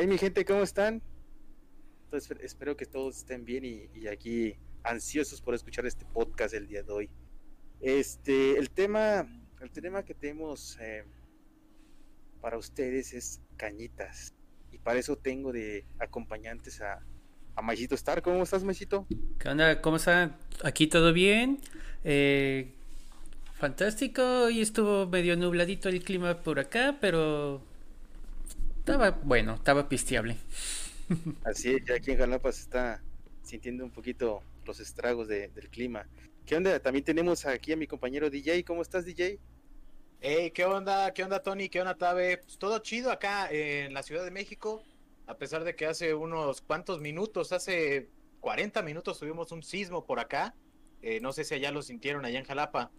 hay mi gente? ¿Cómo están? Entonces, espero que todos estén bien y, aquí ansiosos por escuchar este podcast el día de hoy. Este, el tema, el tema que tenemos eh, para ustedes es cañitas. Y para eso tengo de acompañantes a, a Maicito Star. ¿Cómo estás, Maicito? ¿Qué onda? ¿Cómo está? Aquí todo bien. Eh, fantástico. Hoy estuvo medio nubladito el clima por acá, pero estaba bueno, estaba pisteable. Así es, ya aquí en Jalapa se está sintiendo un poquito los estragos del clima. ¿Qué onda? También tenemos aquí a mi compañero DJ. ¿Cómo estás, DJ? Hey, ¿qué onda? ¿Qué onda, Tony? ¿Qué onda, Tabe? Pues todo chido acá en la Ciudad de México, a pesar de que hace unos cuantos minutos, hace 40 minutos tuvimos un sismo por acá. Eh, no sé si allá lo sintieron, allá en Jalapa.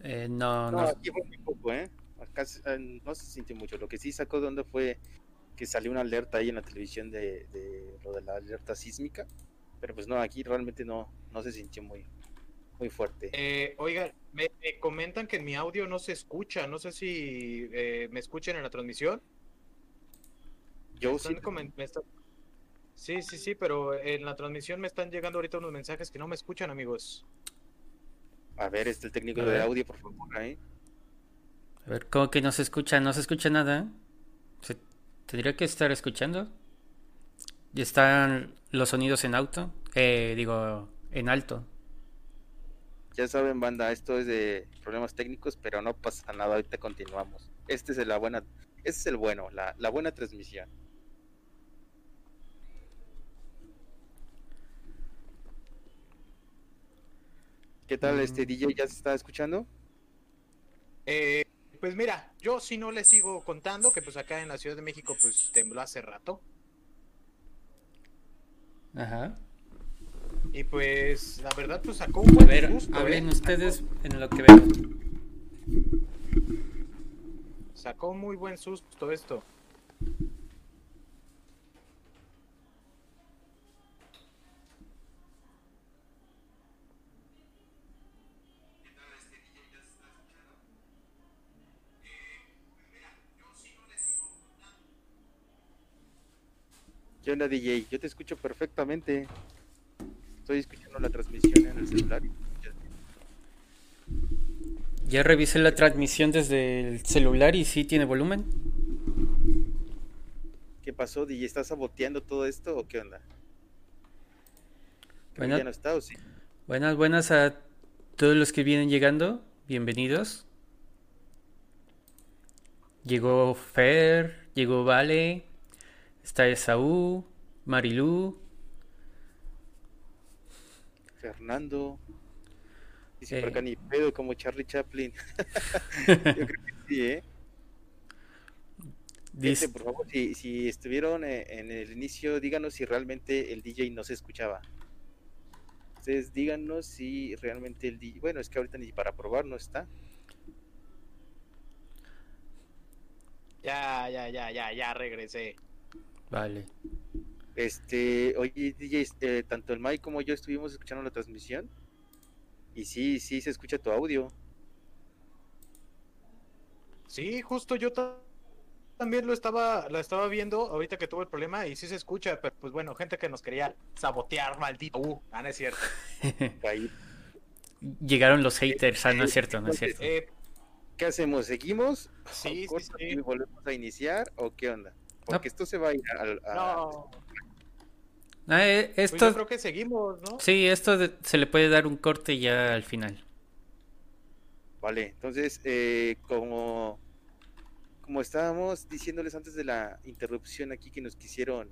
Eh, no, no, aquí fue muy poco, ¿eh? Acá eh, no se sintió mucho. Lo que sí sacó de onda fue que salió una alerta ahí en la televisión de, de lo de la alerta sísmica. Pero pues no, aquí realmente no, no se sintió muy, muy fuerte. Eh, oiga, me, comentan que en mi audio no se escucha. No sé si eh, me escuchan en la transmisión. Yo sí. Sí, sí, sí, pero en la transmisión me están llegando ahorita unos mensajes que no me escuchan, amigos. A ver, este el técnico de audio, por favor, ahí. A ver, ¿cómo que no se escucha? No se escucha nada. ¿Se tendría que estar escuchando? Y están los sonidos en auto. Eh, digo, en alto. Ya saben, banda, esto es de problemas técnicos, pero no pasa nada, ahorita continuamos. Este es la buena, este es el bueno, la, la buena transmisión. ¿Qué tal este mm. DJ? ¿Ya se está escuchando? Eh, pues mira, yo si no le sigo contando que pues acá en la Ciudad de México pues tembló hace rato. Ajá. Y pues, la verdad, pues sacó un buen ver, Hablen ¿eh? ustedes en lo que veo. Sacó muy buen susto esto. ¿Qué onda, DJ? Yo te escucho perfectamente estoy escuchando la transmisión en el celular. Ya revisé la transmisión desde el celular y sí tiene volumen. ¿Qué pasó, DJ? ¿Estás saboteando todo esto o qué onda? Buenas, buenas, buenas a todos los que vienen llegando. Bienvenidos. Llegó Fer, llegó Vale, está Esaú, Marilú, Fernando. Dice por acá ni pedo como Charlie Chaplin. Yo creo que sí, ¿eh? Dice, por favor, si, si estuvieron eh, en el inicio, díganos si realmente el DJ no se escuchaba. Ustedes díganos si realmente el DJ. Bueno, es que ahorita ni para probar no está. Ya, ya, ya, ya, ya regresé. Vale. Este, oye, DJ, eh, tanto el Mike como yo estuvimos escuchando la transmisión. Y sí, sí se escucha tu audio. Sí, justo yo también lo estaba, lo estaba viendo ahorita que tuvo el problema y sí se escucha, pero pues bueno, gente que nos quería sabotear, maldito. Uh, ah, no es cierto. Llegaron los haters, ah, no es cierto, no es cierto. Eh, ¿Qué hacemos? ¿Seguimos? Sí, sí, sí. ¿Y volvemos a iniciar o qué onda? Porque esto se va a ir al... No. Ah, eh, pues esto, yo creo que seguimos, ¿no? Sí, esto se le puede dar un corte ya al final. Vale, entonces, eh, como, como estábamos diciéndoles antes de la interrupción aquí que nos quisieron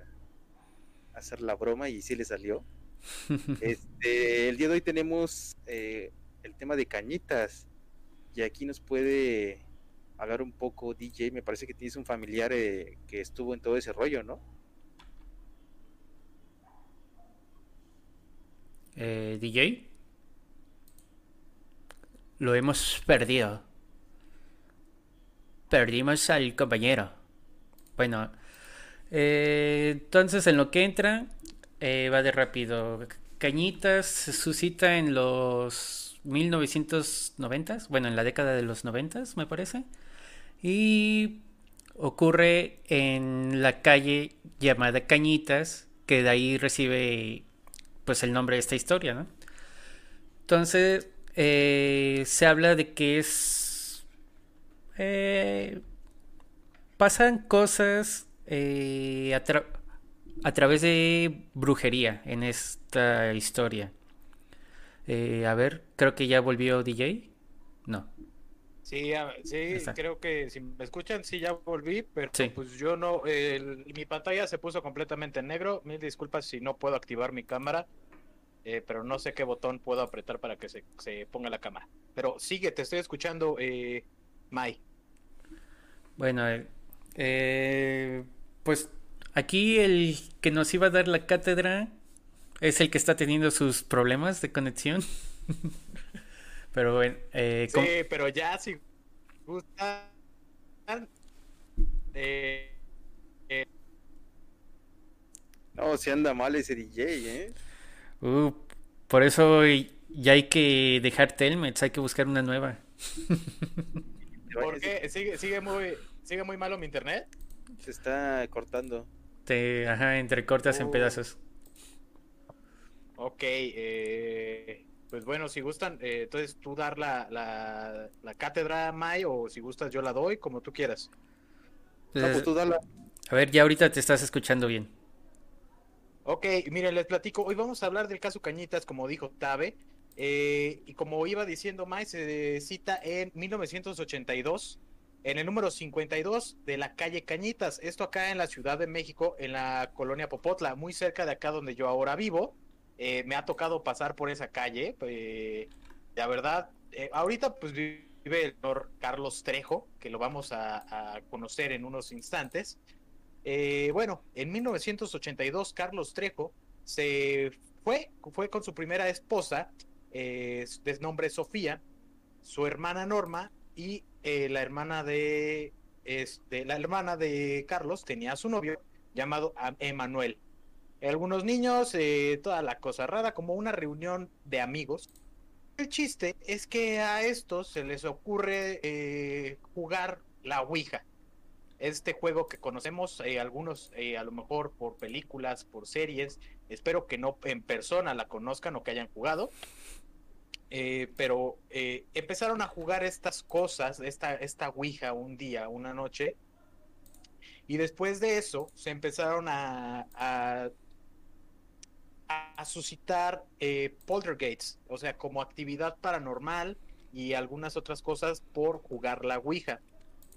hacer la broma y sí le salió. este, el día de hoy tenemos eh, el tema de cañitas y aquí nos puede hablar un poco DJ, me parece que tienes un familiar que estuvo en todo ese rollo, ¿no? eh, DJ. Lo hemos perdido. Perdimos al compañero. Bueno, eh, entonces en lo que entra, eh, va de rápido. Cañitas se suscita en los 1990, bueno, en la década de los 90, me parece. Y ocurre en la calle llamada Cañitas, que de ahí recibe pues el nombre de esta historia, ¿no? Entonces, eh, se habla de que es... Eh, pasan cosas eh, a, a, través de brujería en esta historia. a ver, creo que ya volvió DJ. No. Sí, sí, creo que si me escuchan, sí, ya volví, pero pues yo no, mi pantalla se puso completamente en negro. Mil disculpas si no puedo activar mi cámara, eh, pero no sé qué botón puedo apretar para que se, ponga la cámara. Pero sigue, te estoy escuchando, eh, Mai. Bueno, eh, eh, pues aquí el que nos iba a dar la cátedra es el que está teniendo sus problemas de conexión. Pero bueno, eh, sí, pero ya si gustan. Eh, eh, No, si anda mal ese DJ, ¿eh? Uh, por eso ya hay que dejar Telmex, hay que buscar una nueva. ¿Por qué? ¿Sigue, sigue, muy, ¿Sigue muy malo mi internet? Se está cortando. Te, ajá, entrecortas en uh. pedazos. Ok, eh, pues bueno, si gustan, eh, entonces tú dar la, la, la, cátedra, May, o si gustas yo la doy, como tú quieras. Pues, pues tú dala. A ver, ya ahorita te estás escuchando bien. Ok, miren, les platico. Hoy vamos a hablar del caso Cañitas, como dijo Tabe. Eh, y como iba diciendo May, se cita en 1982, en el número 52 de la calle Cañitas. Esto acá en la Ciudad de México, en la colonia Popotla, muy cerca de acá donde yo ahora vivo. Eh, me ha tocado pasar por esa calle. Eh, la verdad, eh, ahorita pues vive el señor Carlos Trejo, que lo vamos a, conocer en unos instantes. bueno, en 1982 Carlos Trejo se fue, fue con su primera esposa, de nombre Sofía, su hermana Norma y la hermana de este, la hermana de Carlos tenía a su novio llamado Emanuel algunos niños, eh, toda la cosa rara, como una reunión de amigos. El chiste es que a estos se les ocurre eh, jugar la Ouija. Este juego que conocemos eh, algunos a lo mejor por películas, por series. Espero que no en persona la conozcan o que hayan jugado. pero empezaron a jugar estas cosas, esta, esta Ouija un día, una noche. Y después de eso se empezaron a, suscitar eh, poltergeists, o sea, como actividad paranormal y algunas otras cosas por jugar la Ouija.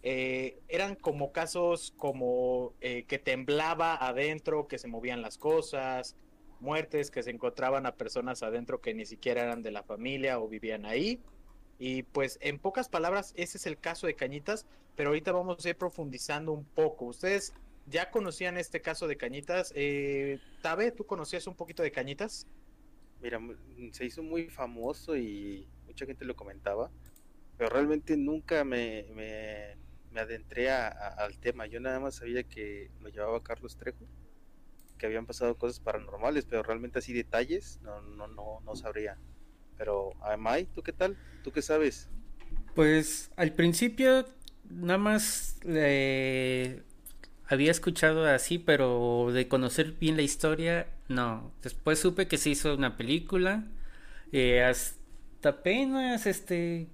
Eh, eran como casos como eh, que temblaba adentro, que se movían las cosas, muertes, que se encontraban a personas adentro que ni siquiera eran de la familia o vivían ahí. Y pues en pocas palabras, ese es el caso de Cañitas, pero ahorita vamos a ir profundizando un poco. Ustedes ya conocían este caso de Cañitas. Eh, Tabe, ¿tú conocías un poquito de Cañitas? Mira, se hizo muy famoso y mucha gente lo comentaba, pero realmente nunca me, me, adentré al tema. Yo nada más sabía que lo llevaba Carlos Trejo, que habían pasado cosas paranormales, pero realmente así detalles no, no, no, no sabría. Pero, Amay, ¿tú qué tal? ¿Tú qué sabes? Pues al principio nada más le había escuchado así, pero de conocer bien la historia, no. Después supe que se hizo una película. Eh, hasta apenas este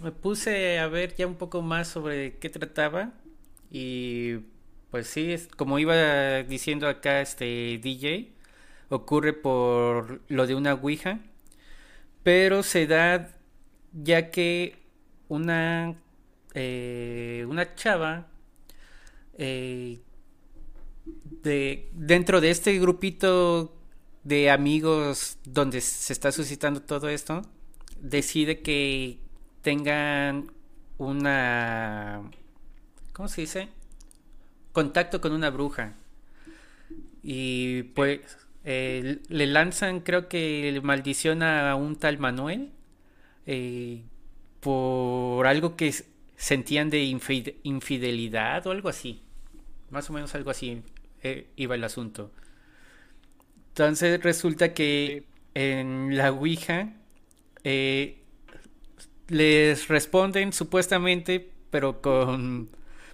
me puse a ver ya un poco más sobre qué trataba. Y pues sí, es, como iba diciendo acá este DJ, ocurre por lo de una Ouija. Pero se da ya que una, eh, una chava eh, de, dentro de este grupito de amigos donde se está suscitando todo esto, decide que tengan una... ¿Cómo se dice? Contacto con una bruja. Y pues eh, le lanzan, creo que maldición a un tal Manuel eh, por algo que sentían de infidelidad o algo así. Más o menos algo así eh, iba el asunto. Entonces resulta que en la Ouija eh, les responden supuestamente, pero con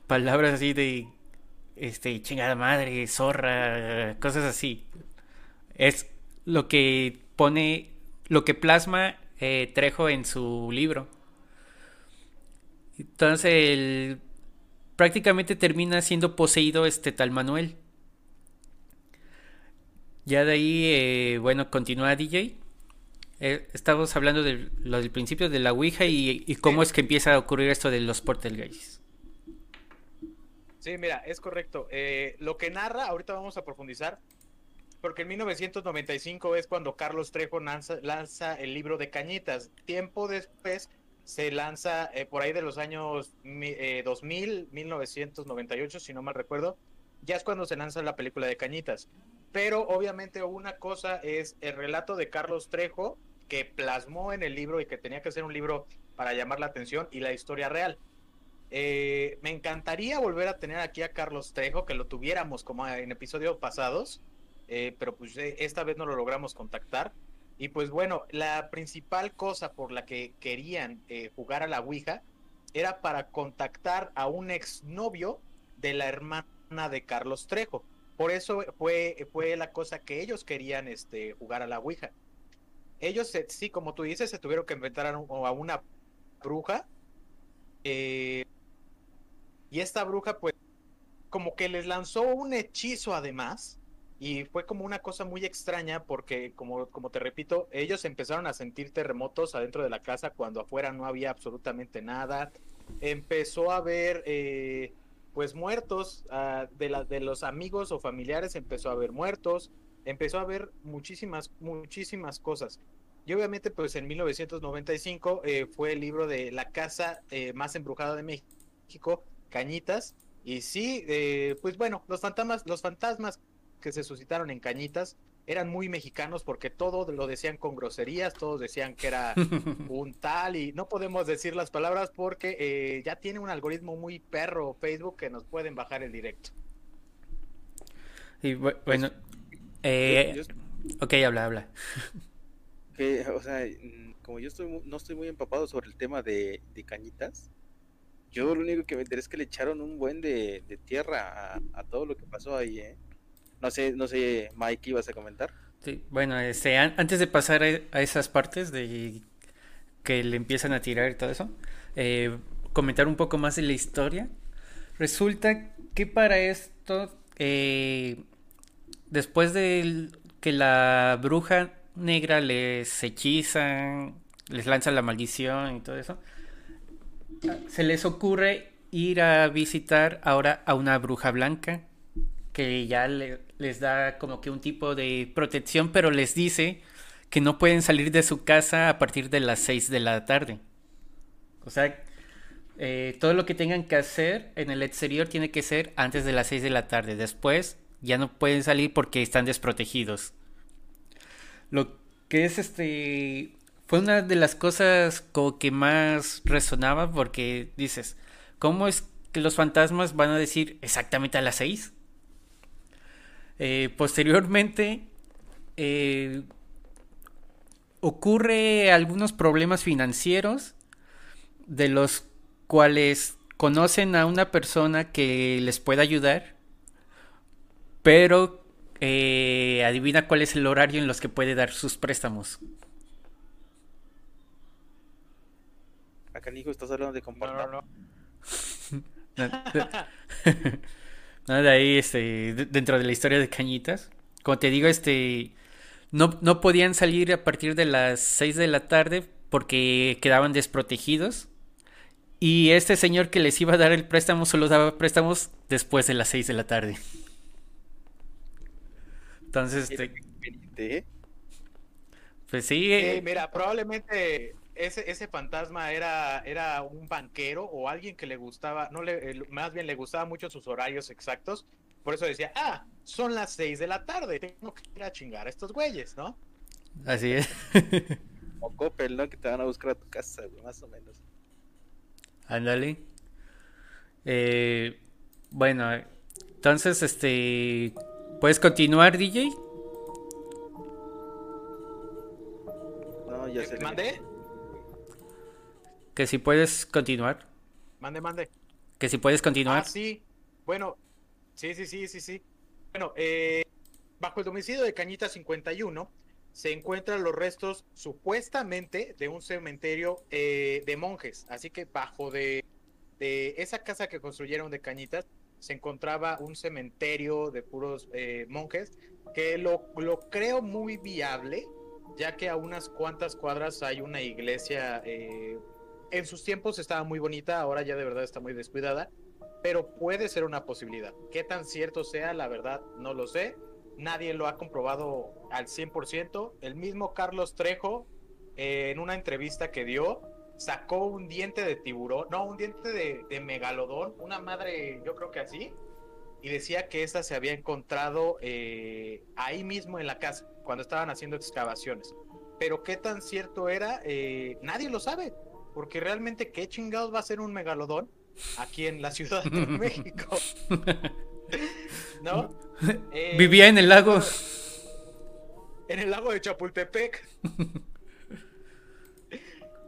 palabras así de este chingada madre, zorra, cosas así. Es lo que pone, lo que plasma eh, Trejo en su libro. Entonces, el, prácticamente termina siendo poseído este tal Manuel. Ya de ahí, eh, bueno, continúa DJ. Eh, estamos hablando de lo del principio de la Ouija y, cómo es que empieza a ocurrir esto de los portalgays. Sí, mira, es correcto. Eh, lo que narra, ahorita vamos a profundizar, porque en 1995 es cuando Carlos Trejo lanza, el libro de Cañitas. Tiempo después se lanza eh, por ahí de los años 2000, 1998, si no mal recuerdo, ya es cuando se lanza la película de Cañitas. Pero obviamente una cosa es el relato de Carlos Trejo que plasmó en el libro y que tenía que ser un libro para llamar la atención y la historia real. Eh, me encantaría volver a tener aquí a Carlos Trejo, que lo tuviéramos como en episodios pasados, eh, pero pues eh, esta vez no lo logramos contactar. Y pues bueno, la principal cosa por la que querían jugar a la Ouija era para contactar a un exnovio de la hermana de Carlos Trejo. Por eso fue, fue la cosa que ellos querían este, jugar a la Ouija. Ellos, sí, como tú dices, se tuvieron que inventar a, una bruja. Eh, y esta bruja, pues, como que les lanzó un hechizo además. Y fue como una cosa muy extraña porque, como, como te repito, ellos empezaron a sentir terremotos adentro de la casa cuando afuera no había absolutamente nada. Empezó a haber eh, pues muertos, ah, de, la, de los amigos o familiares empezó a haber muertos, empezó a haber muchísimas, muchísimas cosas. Y obviamente pues en 1995 eh, fue el libro de La casa eh, más embrujada de México, Cañitas, y sí, pues bueno, los fantasmas, los fantasmas que se suscitaron en Cañitas eran muy mexicanos porque todo lo decían con groserías, todos decían que era un tal y no podemos decir las palabras porque eh, ya tiene un algoritmo muy perro Facebook que nos pueden bajar el directo. Y bueno, eh, ok, habla, habla. Que, o sea, mm, como yo estoy, no estoy muy empapado sobre el tema de, cañitas, yo lo único que me interesa es que le echaron un buen de, tierra a, a, todo lo que pasó ahí, ¿eh? No sé, no sé, Mike, ¿ibas a comentar? Bueno, este, antes de pasar a esas partes de que le empiezan a tirar y todo eso, eh, comentar un poco más de la historia. Resulta que para esto, eh, después de que la bruja negra les hechiza, les lanza la maldición y todo eso, se les ocurre ir a visitar ahora a una bruja blanca que ya les da como que un tipo de protección, pero les dice que no pueden salir de su casa a partir de las 6 de la tarde. O sea, eh, todo lo que tengan que hacer en el exterior tiene que ser antes de las 6 de la tarde. Después ya no pueden salir porque están desprotegidos. Lo que es este... Fue una de las cosas como que más resonaba porque dices, ¿cómo es que los fantasmas van a decir exactamente a las 6? Eh, posteriormente eh, ocurre algunos problemas financieros de los cuales conocen a una persona que les puede ayudar, pero eh, adivina cuál es el horario en los que puede dar sus préstamos. Acá hijo estás hablando de compartir. No, de ahí, este, dentro de la historia de Cañitas. Como te digo, este, no, no podían salir a partir de las 6 de la tarde porque quedaban desprotegidos. Y este señor que les iba a dar el préstamo solo daba préstamos después de las 6 de la tarde. Entonces, este, ¿eh? pues sí. Eh, mira, probablemente ese, ese fantasma era, era un banquero o alguien que le gustaba, no le, más bien le gustaba mucho sus horarios exactos. Por eso decía, ah, son las seis de la tarde, tengo que ir a chingar a estos güeyes, ¿no? Así es. o Coppel, ¿no? Que te van a buscar a tu casa, más o menos. Ándale. Eh, bueno, entonces, este, ¿puedes continuar, DJ? No, ya se ¿Mandé? Que si puedes continuar. Mande, mande. Que si puedes continuar. Ah, sí. Bueno, sí, sí, sí, sí, sí. Bueno, eh, bajo el domicilio de Cañita 51 se encuentran los restos supuestamente de un cementerio eh, de monjes. Así que bajo de, de, esa casa que construyeron de Cañitas se encontraba un cementerio de puros eh, monjes que lo, lo, creo muy viable, ya que a unas cuantas cuadras hay una iglesia. En sus tiempos estaba muy bonita, ahora ya de verdad está muy descuidada, pero puede ser una posibilidad. ¿Qué tan cierto sea? La verdad no lo sé nadie lo ha comprobado al 100%. El mismo Carlos Trejo, eh, en una entrevista que dio, sacó un diente de tiburón, no, un diente de, megalodón, una madre, yo creo que así, y decía que esa se había encontrado eh, ahí mismo en la casa, cuando estaban haciendo excavaciones. Pero qué tan cierto era, eh, nadie lo sabe, porque realmente qué chingados va a ser un megalodón aquí en la Ciudad de México. ¿No? Eh, Vivía en el lago. En el lago de Chapultepec.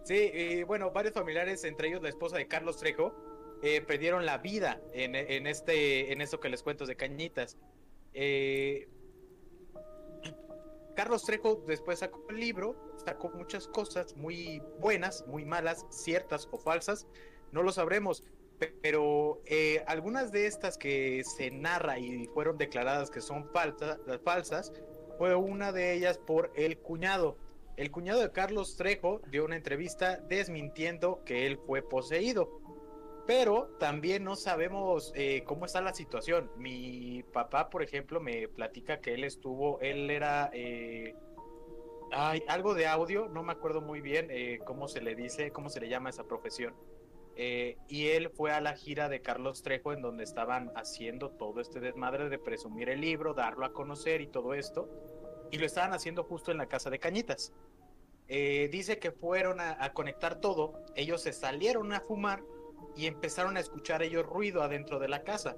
sí, y bueno, varios familiares, entre ellos la esposa de Carlos Trejo, eh, perdieron la vida en, en, este, en esto que les cuento de Cañitas. Eh, Carlos Trejo después sacó un libro, sacó muchas cosas muy buenas, muy malas, ciertas o falsas, no lo sabremos, pero eh, algunas de estas que se narra y fueron declaradas que son falsas, fue una de ellas por el cuñado. El cuñado de Carlos Trejo dio una entrevista desmintiendo que él fue poseído. Pero también no sabemos eh, cómo está la situación. Mi papá, por ejemplo, me platica que él estuvo, él era... Eh, hay algo de audio, no me acuerdo muy bien cómo se le dice, cómo se le llama esa profesión eh, y él fue a la gira de Carlos Trejo en donde estaban haciendo todo este desmadre de presumir el libro, darlo a conocer y todo esto. Y lo estaban haciendo justo en la casa de Cañitas. Eh, dice que fueron a, conectar todo, ellos se salieron a fumar y empezaron a escuchar ellos ruido adentro de la casa.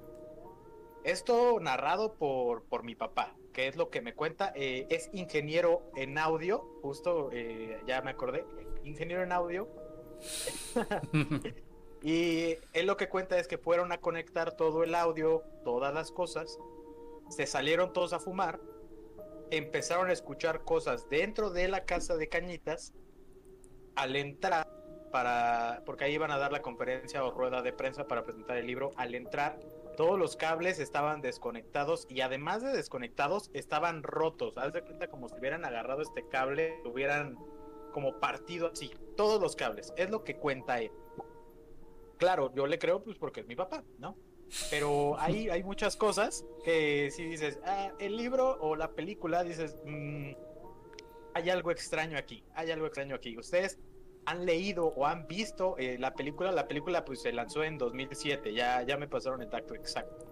Esto narrado por, por mi papá, que es lo que me cuenta, eh, es ingeniero en audio, justo ya me acordé, ingeniero en audio. Y él lo que cuenta es que fueron a conectar todo el audio, todas las cosas, se salieron todos a fumar, empezaron a escuchar cosas dentro de la casa de Cañitas, al entrar para, porque ahí iban a dar la conferencia o rueda de prensa para presentar el libro, al entrar todos los cables estaban desconectados y además de desconectados estaban rotos. Haz de cuenta como si hubieran agarrado este cable, hubieran como partido así, todos los cables. Es lo que cuenta él. Claro, yo le creo pues porque es mi papá, ¿no? Pero hay, hay muchas cosas que si dices, ah, el libro o la película, dices, mm, hay algo extraño aquí, hay algo extraño aquí. Ustedes han leído o han visto eh, la película, la película pues se lanzó en 2007, ya, ya me pasaron el tacto exacto.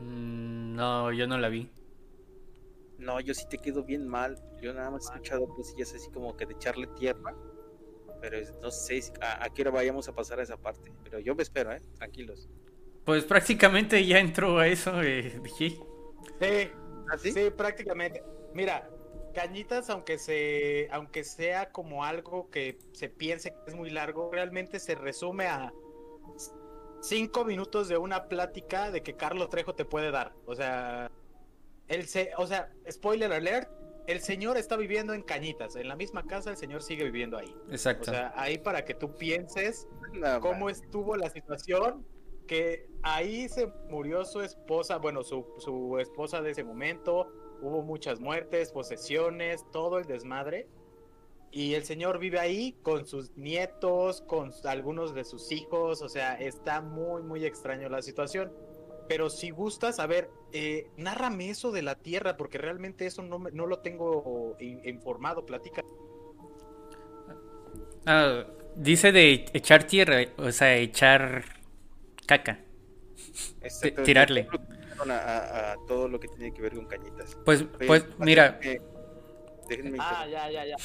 Mm, no, yo no la vi. No, yo sí te quedo bien mal. Yo nada más he escuchado cosillas así como que de echarle tierra pero no sé a, qué hora vayamos a pasar a esa parte. Pero yo me espero, ¿eh? Tranquilos. Pues prácticamente ya entró a eso, eh, Sí, ¿Ah, sí? prácticamente. Mira, Cañitas, aunque se, aunque sea como algo que se piense que es muy largo, realmente se resume a cinco minutos de una plática de que Carlos Trejo te puede dar. O sea, él se, o sea, spoiler alert, el señor está viviendo en Cañitas, en la misma casa el señor sigue viviendo ahí. Exacto. O sea, ahí para que tú pienses cómo estuvo la situación, que ahí se murió su esposa, bueno, su, su esposa de ese momento, hubo muchas muertes, posesiones, todo el desmadre. Y el señor vive ahí con sus nietos, con algunos de sus hijos, o sea, está muy, muy extraño la situación. Pero si gustas, a ver, eh, nárrame eso de la tierra, porque realmente eso no, no lo tengo informado, platica. Ah, dice de echar tierra, o sea, echar caca. tirarle. A, todo lo que tiene que ver con cañitas. Pues, pues, mira. ah, ya, ya, ya.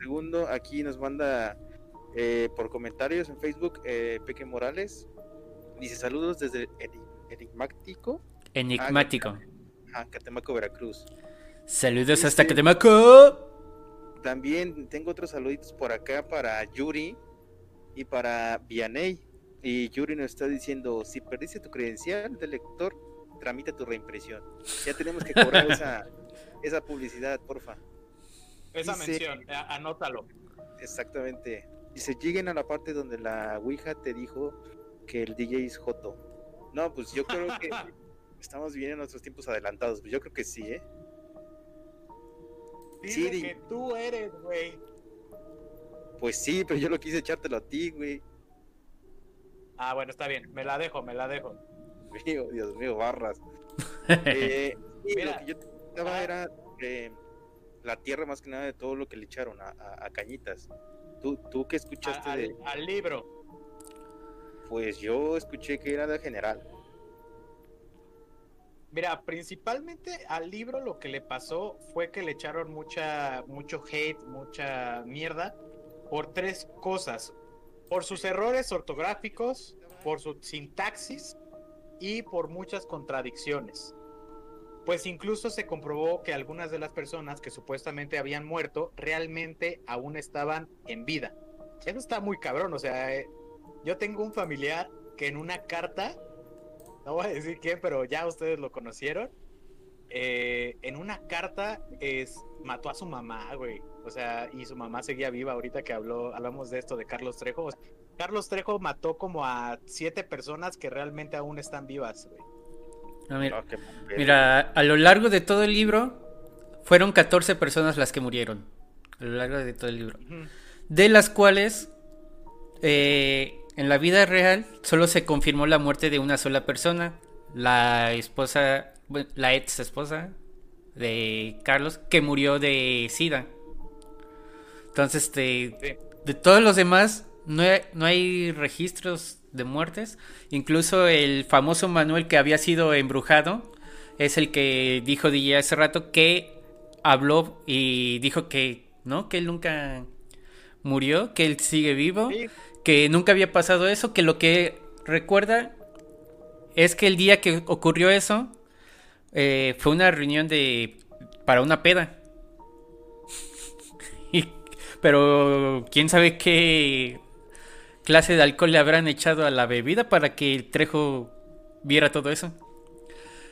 Segundo, aquí nos manda eh, por comentarios en Facebook eh, Peque Morales. Dice saludos desde Enigmático. Enigmático. Ah, Catemaco, Veracruz. Saludos hasta Catemaco. También tengo otros saluditos por acá para Yuri. Y para Vianey, y Yuri nos está diciendo, si perdiste tu credencial de lector, tramita tu reimpresión. Ya tenemos que cobrar esa, esa publicidad, porfa. Esa mención, anótalo. Exactamente. Se lleguen a la parte donde la Ouija te dijo que el DJ es Joto. No, pues yo creo que estamos bien en nuestros tiempos adelantados. Pues yo creo que sí, ¿eh? sí, que tú eres, güey. Pues sí, pero yo lo quise echártelo a ti, güey. Ah, bueno, está bien. Me la dejo, me la dejo. Mío, Dios mío, barras. eh, Mira, lo que yo estaba era la tierra más que nada de todo lo que le echaron a, Cañitas. ¿Tú, ¿Tú qué escuchaste de... al libro? Pues yo escuché que era de general. Mira, principalmente al libro lo que le pasó fue que le echaron mucha, mucho hate, mucha mierda por tres cosas. Por sus errores ortográficos, por su sintaxis y por muchas contradicciones. Pues incluso se comprobó que algunas de las personas que supuestamente habían muerto realmente aún estaban en vida. Eso está muy cabrón, o sea, eh, yo tengo un familiar que en una carta no voy a decir quién, pero ya ustedes lo conocieron. Eh, en una carta es, mató a su mamá, güey. O sea, y su mamá seguía viva ahorita que habló, hablamos de esto de Carlos Trejo. Carlos Trejo mató como a siete personas que realmente aún están vivas, güey. Mira, a lo largo de todo el libro fueron 14 personas las que murieron. A lo largo de todo el libro. De las cuales eh, en la vida real solo se confirmó la muerte de una sola persona, la esposa, la ex esposa de Carlos, que murió de SIDA. Entonces, este, de, todos los demás, no hay, no hay, registros de muertes. Incluso el famoso Manuel que había sido embrujado es el que dijo de hace rato que habló y dijo que no, que él nunca murió, que él sigue vivo que nunca había pasado eso, que lo que recuerda es que el día que ocurrió eso eh, fue una reunión de para una peda. pero quién sabe qué clase de alcohol le habrán echado a la bebida para que el Trejo viera todo eso.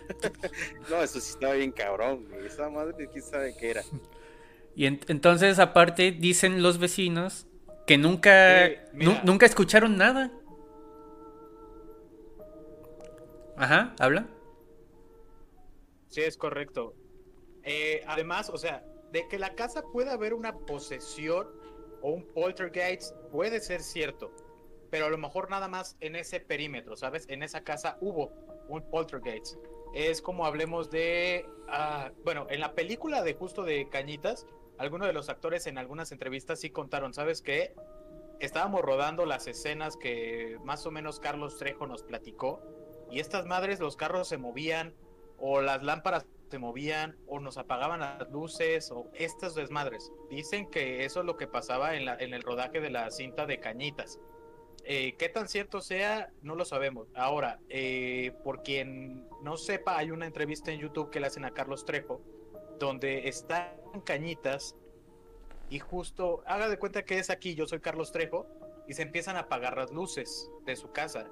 no, eso sí estaba bien cabrón, Esa madre, quién sabe qué era. Y entonces, aparte, dicen los vecinos que nunca, nunca escucharon nada. Ajá, habla. Sí, es correcto. Eh, además, o sea, de que la casa pueda haber una posesión o un poltergeist puede ser cierto, pero a lo mejor nada más en ese perímetro, ¿sabes? En esa casa hubo un poltergeist. Es como hablemos de, ah, bueno, en la película de justo de Cañitas, algunos de los actores en algunas entrevistas sí contaron, ¿sabes qué? Estábamos rodando las escenas que más o menos Carlos Trejo nos platicó y estas madres, los carros se movían o las lámparas se movían o nos apagaban las luces o estas desmadres. Dicen que eso es lo que pasaba en, la, el rodaje de la cinta de Cañitas. Eh, ¿Qué tan cierto sea? No lo sabemos. Ahora, eh, por quien no sepa, hay una entrevista en YouTube que le hacen a Carlos Trejo donde están cañitas y justo haga de cuenta que es aquí, yo soy Carlos Trejo, y se empiezan a apagar las luces de su casa.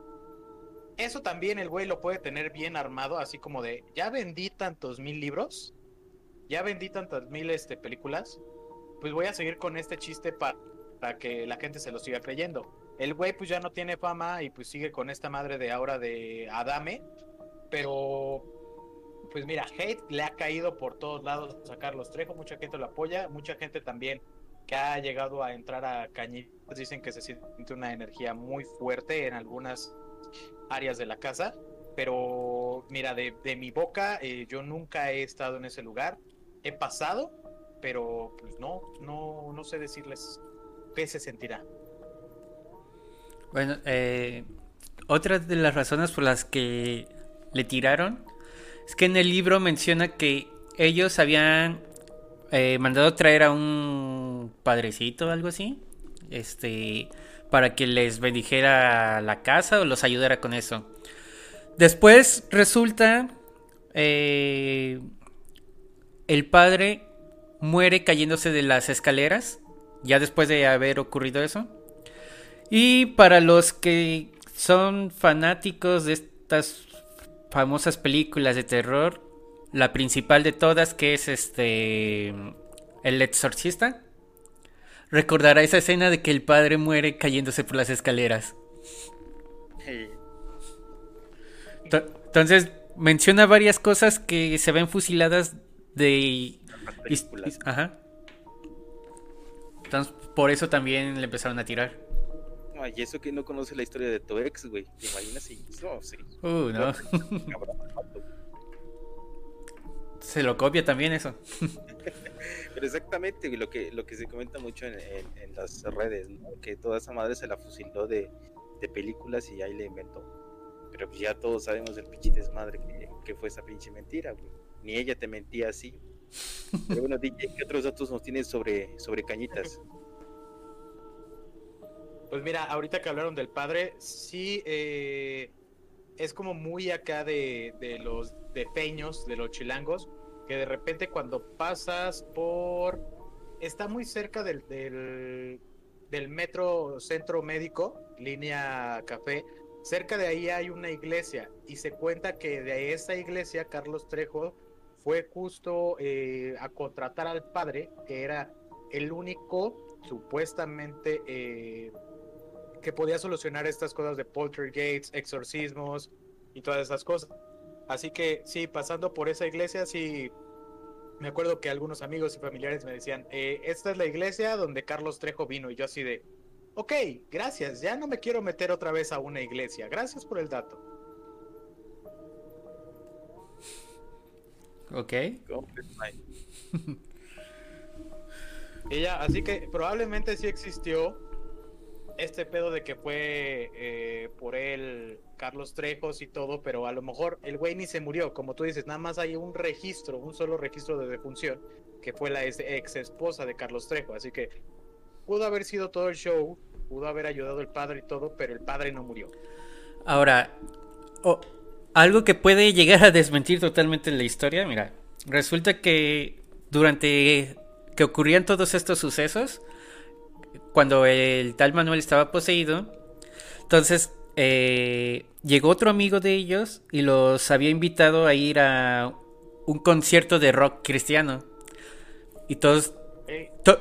Eso también el güey lo puede tener bien armado, así como de, ya vendí tantos mil libros, ya vendí tantas mil este, películas, pues voy a seguir con este chiste para, para que la gente se lo siga creyendo. El güey pues ya no tiene fama y pues sigue con esta madre de ahora de Adame, pero pues mira, hate le ha caído por todos lados a Carlos Trejo, mucha gente lo apoya, mucha gente también que ha llegado a entrar a Cañitas dicen que se siente una energía muy fuerte en algunas áreas de la casa, pero mira, de, mi boca eh, yo nunca he estado en ese lugar, he pasado, pero pues no, no, no sé decirles qué se sentirá. Bueno, eh, otra de las razones por las que le tiraron es que en el libro menciona que ellos habían eh, mandado traer a un padrecito o algo así. Este. Para que les bendijera la casa o los ayudara con eso. Después resulta. Eh, el padre muere cayéndose de las escaleras. Ya después de haber ocurrido eso. Y para los que son fanáticos de estas famosas películas de terror, la principal de todas que es este El exorcista, recordará esa escena de que el padre muere cayéndose por las escaleras. Entonces menciona varias cosas que se ven fusiladas de... Ajá. Entonces, por eso también le empezaron a tirar. y eso que no conoce la historia de tu ex, güey. ¿Te imaginas si no, sí. Uh, no. Se lo copia también eso. Pero exactamente, lo que, lo que se comenta mucho en, las redes, que toda esa madre se la fusiló de, de películas y ahí le inventó. Pero pues ya todos sabemos el pinche desmadre que, que fue esa pinche mentira, güey. Ni ella te mentía así. Pero bueno, DJ, ¿qué otros datos nos tienes sobre, sobre Cañitas? Pues mira, ahorita que hablaron del padre, sí eh, es como muy acá de, de los defeños, de los chilangos, que de repente cuando pasas por... Está muy cerca del, del, metro centro médico, línea café, cerca de ahí hay una iglesia y se cuenta que de esa iglesia Carlos Trejo fue justo eh, a contratar al padre, que era el único, supuestamente, eh, que podía solucionar estas cosas de poltergeists, exorcismos y todas esas cosas. Así que sí, pasando por esa iglesia, sí, me acuerdo que algunos amigos y familiares me decían, eh, esta es la iglesia donde Carlos Trejo vino, y yo así de, ok, gracias, ya no me quiero meter otra vez a una iglesia, gracias por el dato. Ok. Ella, así que probablemente sí existió este pedo de que fue eh, por él Carlos Trejos y todo, pero a lo mejor el güey ni se murió, como tú dices, nada más hay un registro, un solo registro de defunción, que fue la ex esposa de Carlos Trejo, así que pudo haber sido todo el show, pudo haber ayudado el padre y todo, pero el padre no murió. Ahora, algo que puede llegar a desmentir totalmente la historia, mira, resulta que durante que ocurrían todos estos sucesos, cuando el tal Manuel estaba poseído, entonces eh, llegó otro amigo de ellos y los había invitado a ir a un concierto de rock cristiano. Y todos,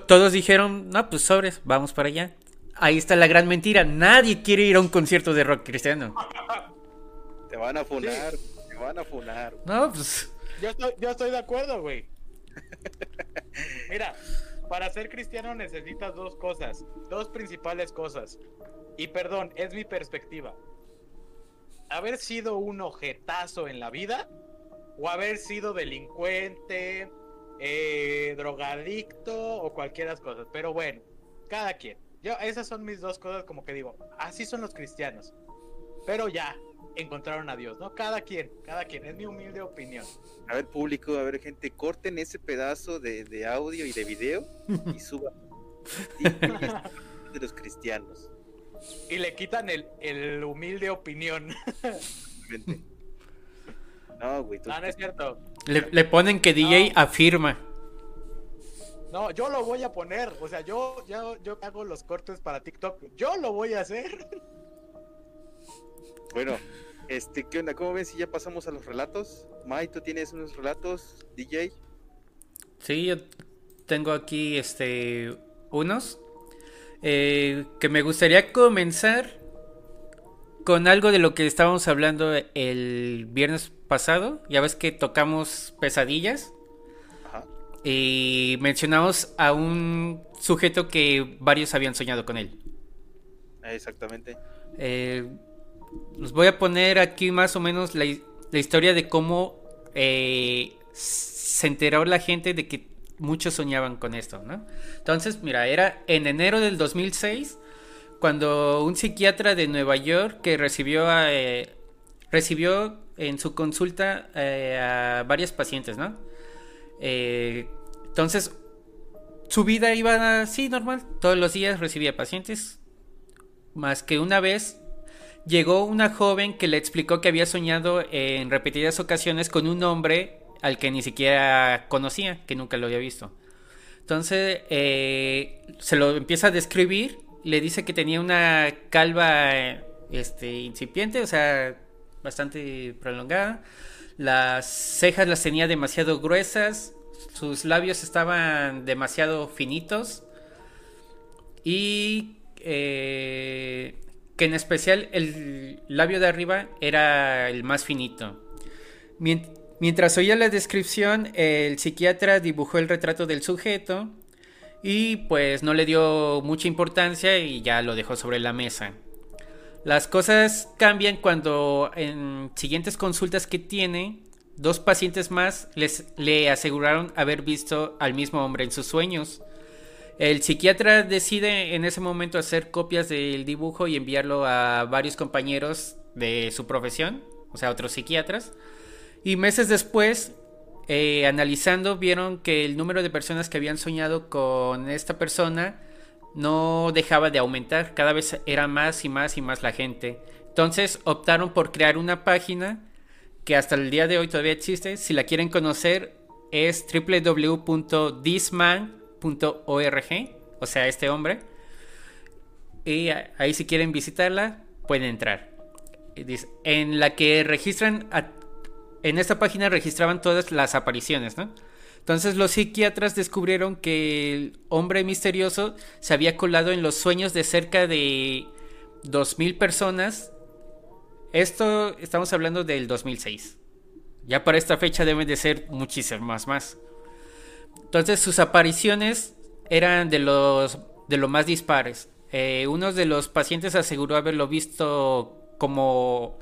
todos dijeron, no, pues sobres, vamos para allá. Ahí está la gran mentira, nadie quiere ir a un concierto de rock cristiano. Te van a funar, te van a funar. No, pues. Yo estoy, yo estoy de acuerdo, güey. Mira, para ser cristiano necesitas dos cosas, dos principales cosas. Y perdón, es mi perspectiva. Haber sido un ojetazo en la vida o haber sido delincuente, eh, drogadicto o cualquiera cosas. Pero bueno, cada quien. Yo, esas son mis dos cosas como que digo, así son los cristianos. Pero ya, encontraron a Dios, ¿no? Cada quien, cada quien, es mi humilde opinión. A ver, público, a ver, gente, corten ese pedazo de, audio y de video y suban. de los cristianos. Y le quitan el, el humilde opinión. no, güey. No, no es cierto. Le, ponen que DJ afirma. No, yo lo voy a poner. O sea, yo, yo, yo hago los cortes para TikTok. Yo lo voy a hacer. Bueno, este, ¿qué onda? ¿Cómo ven si ya pasamos a los relatos? Mai, ¿tú tienes unos relatos, DJ? Sí, yo tengo aquí este unos eh, que me gustaría comenzar con algo de lo que estábamos hablando el viernes pasado. Ya ves que tocamos pesadillas. Ajá. Y mencionamos a un sujeto que varios habían soñado con él. Exactamente. Eh, les voy a poner aquí más o menos la, historia de cómo eh, se enteró la gente de que muchos soñaban con esto, ¿no? Entonces, mira, era en enero del 2006 cuando un psiquiatra de Nueva York que recibió eh, recibió en su consulta eh, a varias pacientes, ¿no? entonces, su vida iba así normal, todos los días recibía pacientes, más que una vez llegó una joven que le explicó que había soñado en repetidas ocasiones con un hombre al que ni siquiera conocía, que nunca lo había visto. Entonces eh, se lo empieza a describir le dice que tenía una calva este, incipiente, o sea, bastante prolongada. Las cejas las tenía demasiado gruesas, sus labios estaban demasiado finitos y eh, que en especial el labio de arriba era el más finito. Mientras oía la descripción, el psiquiatra dibujó el retrato del sujeto y pues no le dio mucha importancia y ya lo dejó sobre la mesa. Las cosas cambian cuando en siguientes consultas que tiene, dos pacientes más les, le aseguraron haber visto al mismo hombre en sus sueños. El psiquiatra decide en ese momento hacer copias del dibujo y enviarlo a varios compañeros de su profesión, o sea, otros psiquiatras. Y meses después, eh, analizando, vieron que el número de personas que habían soñado con esta persona no dejaba de aumentar, cada vez era más y más y más la gente. Entonces optaron por crear una página que hasta el día de hoy todavía existe. Si la quieren conocer es www.thisman .org, o sea, este hombre. Y ahí si quieren visitarla, pueden entrar. En la que registran, en esta página registraban todas las apariciones, ¿no? Entonces los psiquiatras descubrieron que el hombre misterioso se había colado en los sueños de cerca de 2.000 personas. Esto estamos hablando del 2006. Ya para esta fecha deben de ser muchísimas más. Entonces sus apariciones eran de los de lo más dispares. Eh, uno de los pacientes aseguró haberlo visto como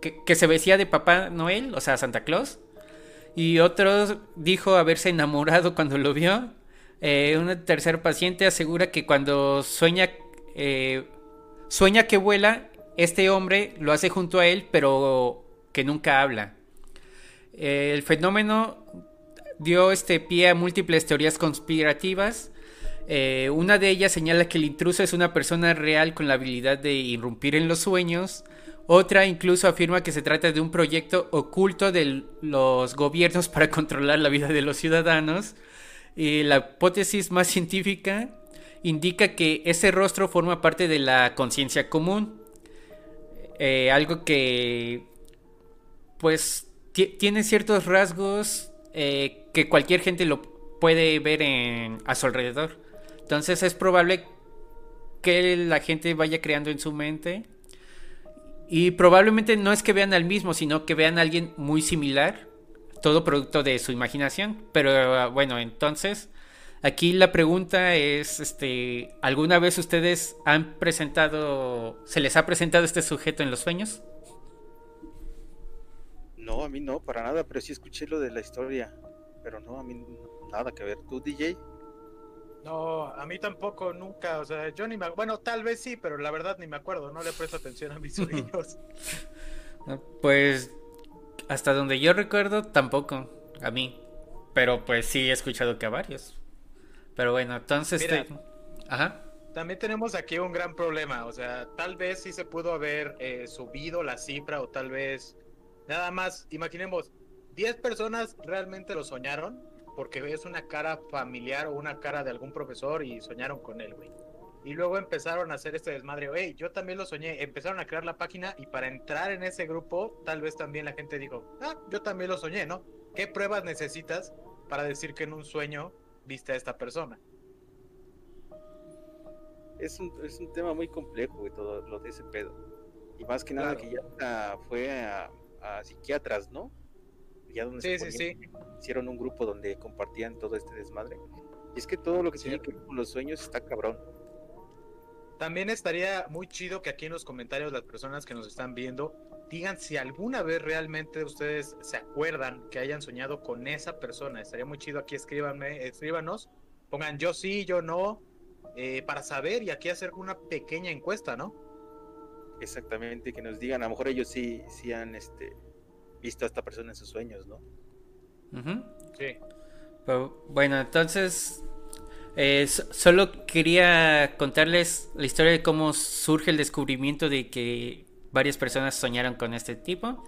que, se vestía de Papá Noel, o sea, Santa Claus. Y otro dijo haberse enamorado cuando lo vio. Eh, un tercer paciente asegura que cuando sueña, eh, sueña que vuela, este hombre lo hace junto a él, pero que nunca habla. el fenómeno dio este pie a múltiples teorías conspirativas. Eh, una de ellas señala que el intruso es una persona real con la habilidad de irrumpir en los sueños. Otra incluso afirma que se trata de un proyecto oculto de los gobiernos para controlar la vida de los ciudadanos. Y la hipótesis más científica indica que ese rostro forma parte de la conciencia común. Eh, algo que pues tiene ciertos rasgos eh, que cualquier gente lo puede ver en, a su alrededor. Entonces es probable que la gente vaya creando en su mente. Y probablemente no es que vean al mismo, sino que vean a alguien muy similar. Todo producto de su imaginación. Pero bueno, entonces aquí la pregunta es, este, ¿alguna vez ustedes han presentado, se les ha presentado este sujeto en los sueños? No, a mí no, para nada, pero sí escuché lo de la historia. Pero no, a mí nada que ver. ¿Tú, DJ? No, a mí tampoco, nunca. O sea, yo ni me. Bueno, tal vez sí, pero la verdad ni me acuerdo. No le presto atención a mis sueños. pues. Hasta donde yo recuerdo, tampoco. A mí. Pero pues sí he escuchado que a varios. Pero bueno, entonces. Mira, Ajá. También tenemos aquí un gran problema. O sea, tal vez sí se pudo haber eh, subido la cifra o tal vez Nada más, imaginemos, 10 personas realmente lo soñaron porque es una cara familiar o una cara de algún profesor y soñaron con él, güey. Y luego empezaron a hacer este desmadre, hey, yo también lo soñé, empezaron a crear la página y para entrar en ese grupo, tal vez también la gente dijo, ah, yo también lo soñé, ¿no? ¿Qué pruebas necesitas para decir que en un sueño viste a esta persona? Es un, es un tema muy complejo, güey, todo lo de ese pedo. Y más que nada que ya fue a psiquiatras, ¿no? Ya donde sí, sí, hicieron un grupo donde compartían todo este desmadre. Y es que todo lo que tiene que ver con los sueños está cabrón. También estaría muy chido que aquí en los comentarios las personas que nos están viendo digan si alguna vez realmente ustedes se acuerdan que hayan soñado con esa persona. Estaría muy chido aquí, escríbanme, escríbanos, pongan yo sí, yo no, eh, para saber y aquí hacer una pequeña encuesta, ¿no? Exactamente, que nos digan, a lo mejor ellos sí, sí han este, visto a esta persona en sus sueños, ¿no? Sí. bueno, entonces, eh, solo quería contarles la historia de cómo surge el descubrimiento de que varias personas soñaron con este tipo.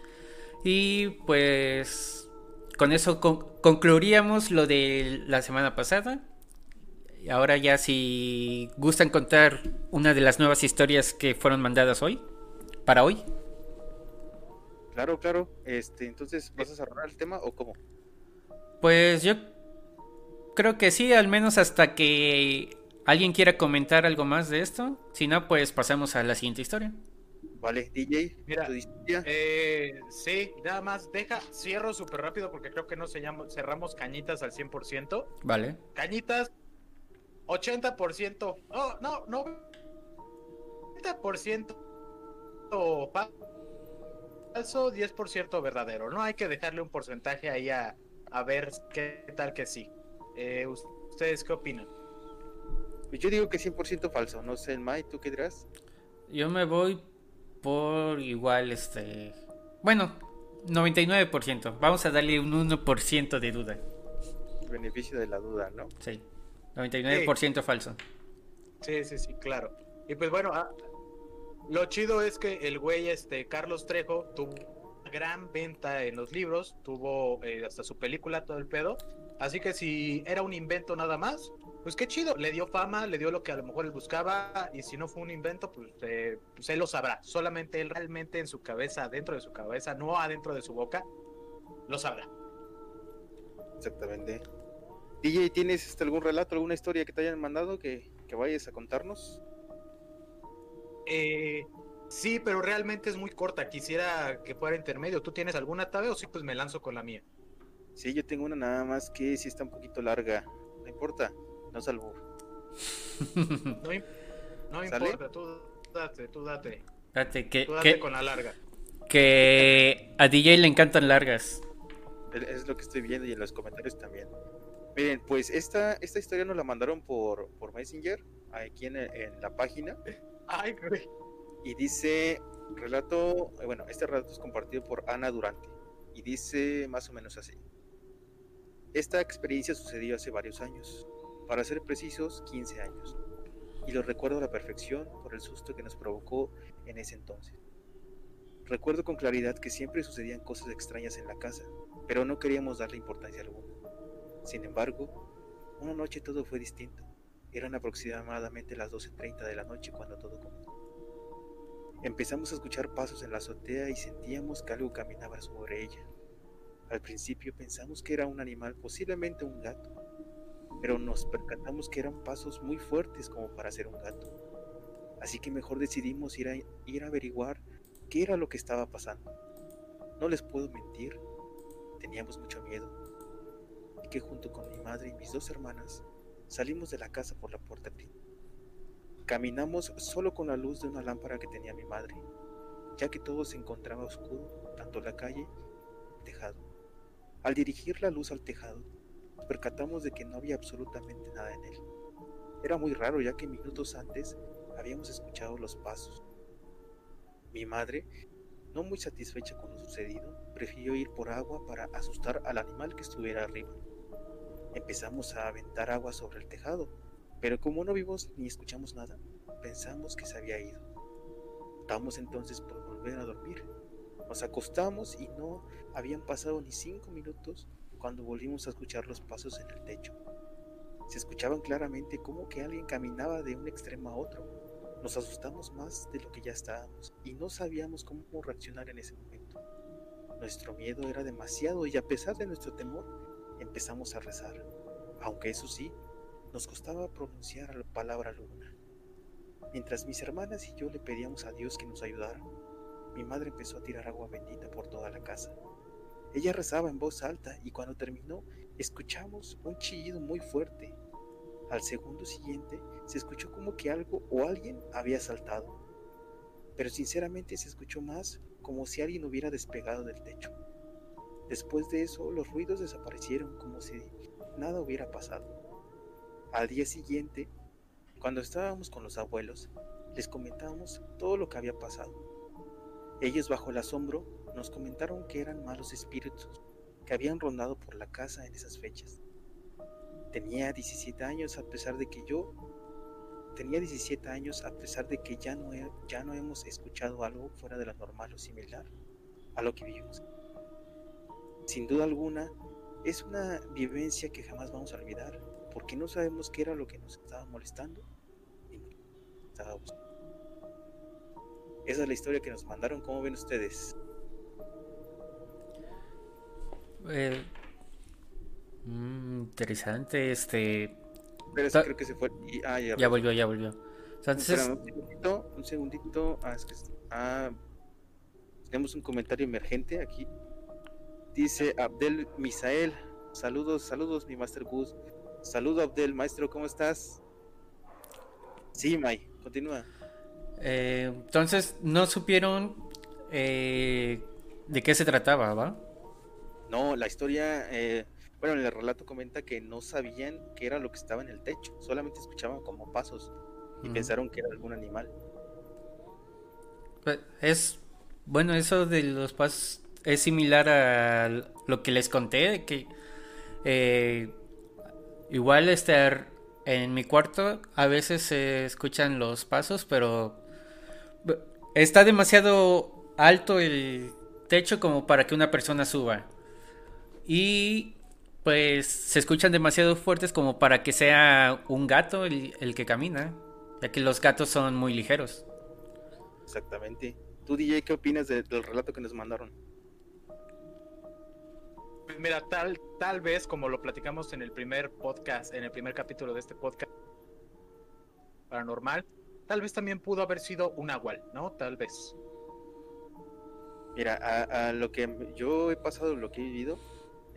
Y pues con eso concluiríamos lo de la semana pasada. Y ahora ya si gustan contar una de las nuevas historias que fueron mandadas hoy, para hoy. Claro, claro. Este, entonces, ¿vas a cerrar el tema o cómo? Pues yo creo que sí, al menos hasta que alguien quiera comentar algo más de esto. Si no, pues pasamos a la siguiente historia. Vale, DJ, Mira, eh, sí, nada más, deja, cierro súper rápido porque creo que no cerramos cañitas al 100%. Vale. Cañitas, 80%, oh, no, no, 90% falso, 10% verdadero. No hay que dejarle un porcentaje ahí a, a ver qué tal que sí. Eh, ¿Ustedes qué opinan? Pues yo digo que 100% falso, no sé, Mai, ¿tú qué dirás? Yo me voy por igual, este... Bueno, 99%. Vamos a darle un 1% de duda. beneficio de la duda, ¿no? Sí. 99% falso. Sí, sí, sí, claro. Y pues bueno, ah, lo chido es que el güey, este, Carlos Trejo, tuvo gran venta en los libros, tuvo eh, hasta su película, todo el pedo. Así que si era un invento nada más, pues qué chido, le dio fama, le dio lo que a lo mejor él buscaba, y si no fue un invento, pues, eh, pues él lo sabrá. Solamente él realmente en su cabeza, dentro de su cabeza, no adentro de su boca, lo sabrá. Exactamente. DJ, ¿tienes este, algún relato, alguna historia que te hayan mandado que, que vayas a contarnos? Eh, sí, pero realmente es muy corta. Quisiera que fuera intermedio. ¿Tú tienes alguna tabla o sí? Pues me lanzo con la mía. Sí, yo tengo una nada más que sí está un poquito larga. No importa, no salvo. no, no importa, tú date, tú date. Date, que, tú date con la larga. Que a DJ le encantan largas. Es lo que estoy viendo y en los comentarios también. Miren, pues esta, esta historia nos la mandaron por, por Messenger, aquí en, en la página. Ay, güey. Y dice, relato, eh, bueno, este relato es compartido por Ana Durante. Y dice más o menos así. Esta experiencia sucedió hace varios años, para ser precisos, 15 años. Y lo recuerdo a la perfección por el susto que nos provocó en ese entonces. Recuerdo con claridad que siempre sucedían cosas extrañas en la casa, pero no queríamos darle importancia alguna. Sin embargo, una noche todo fue distinto. Eran aproximadamente las 12.30 de la noche cuando todo comenzó. Empezamos a escuchar pasos en la azotea y sentíamos que algo caminaba sobre ella. Al principio pensamos que era un animal, posiblemente un gato, pero nos percatamos que eran pasos muy fuertes como para ser un gato. Así que mejor decidimos ir a, ir a averiguar qué era lo que estaba pasando. No les puedo mentir, teníamos mucho miedo, que junto con mi madre y mis dos hermanas Salimos de la casa por la puerta principal. Caminamos solo con la luz de una lámpara que tenía mi madre, ya que todo se encontraba oscuro, tanto la calle como el tejado. Al dirigir la luz al tejado, percatamos de que no había absolutamente nada en él. Era muy raro ya que minutos antes habíamos escuchado los pasos. Mi madre, no muy satisfecha con lo sucedido, prefirió ir por agua para asustar al animal que estuviera arriba. Empezamos a aventar agua sobre el tejado, pero como no vimos ni escuchamos nada, pensamos que se había ido. Optamos entonces por volver a dormir. Nos acostamos y no habían pasado ni cinco minutos cuando volvimos a escuchar los pasos en el techo. Se escuchaban claramente como que alguien caminaba de un extremo a otro. Nos asustamos más de lo que ya estábamos y no sabíamos cómo reaccionar en ese momento. Nuestro miedo era demasiado y a pesar de nuestro temor, empezamos a rezar, aunque eso sí, nos costaba pronunciar la palabra luna. Mientras mis hermanas y yo le pedíamos a Dios que nos ayudara, mi madre empezó a tirar agua bendita por toda la casa. Ella rezaba en voz alta y cuando terminó escuchamos un chillido muy fuerte. Al segundo siguiente se escuchó como que algo o alguien había saltado, pero sinceramente se escuchó más como si alguien hubiera despegado del techo. Después de eso, los ruidos desaparecieron como si nada hubiera pasado. Al día siguiente, cuando estábamos con los abuelos, les comentamos todo lo que había pasado. Ellos bajo el asombro nos comentaron que eran malos espíritus que habían rondado por la casa en esas fechas. Tenía 17 años a pesar de que yo tenía 17 años a pesar de que ya no, ya no hemos escuchado algo fuera de lo normal o similar a lo que vivimos. Sin duda alguna, es una vivencia que jamás vamos a olvidar, porque no sabemos qué era lo que nos estaba molestando. y nos estaba buscando. Esa es la historia que nos mandaron. ¿Cómo ven ustedes? Eh, mm, interesante, este... Pero creo que se fue. y- ah, ya, Ya volvió, ya volvió. Entonces, un segundito, un segundito. Ah, es que es- ah, tenemos un comentario emergente aquí. Dice Abdel Misael. Saludos, saludos, mi Master Gus. Saludo, Abdel, maestro, ¿cómo estás? Sí, Mai, continúa. eh, entonces no supieron eh, de qué se trataba, ¿va? No, la historia, eh, bueno, en el relato comenta que no sabían qué era lo que estaba en el techo, solamente escuchaban como pasos y pensaron que era algún animal. Pues, Es bueno, eso de los pasos es similar a lo que les conté de que eh, igual estar en mi cuarto a veces se escuchan los pasos, pero está demasiado alto el techo como para que una persona suba. Y pues se escuchan demasiado fuertes como para que sea un gato el, el que camina, ya que los gatos son muy ligeros. Exactamente. ¿Tú, DJ, qué opinas de- del relato que nos mandaron? Pues Mira, tal, tal vez como lo platicamos en el primer podcast, en el primer capítulo de este podcast paranormal, tal vez también pudo haber sido un nahual, ¿no? Tal vez. Mira, a, a lo que yo he pasado, lo que he vivido,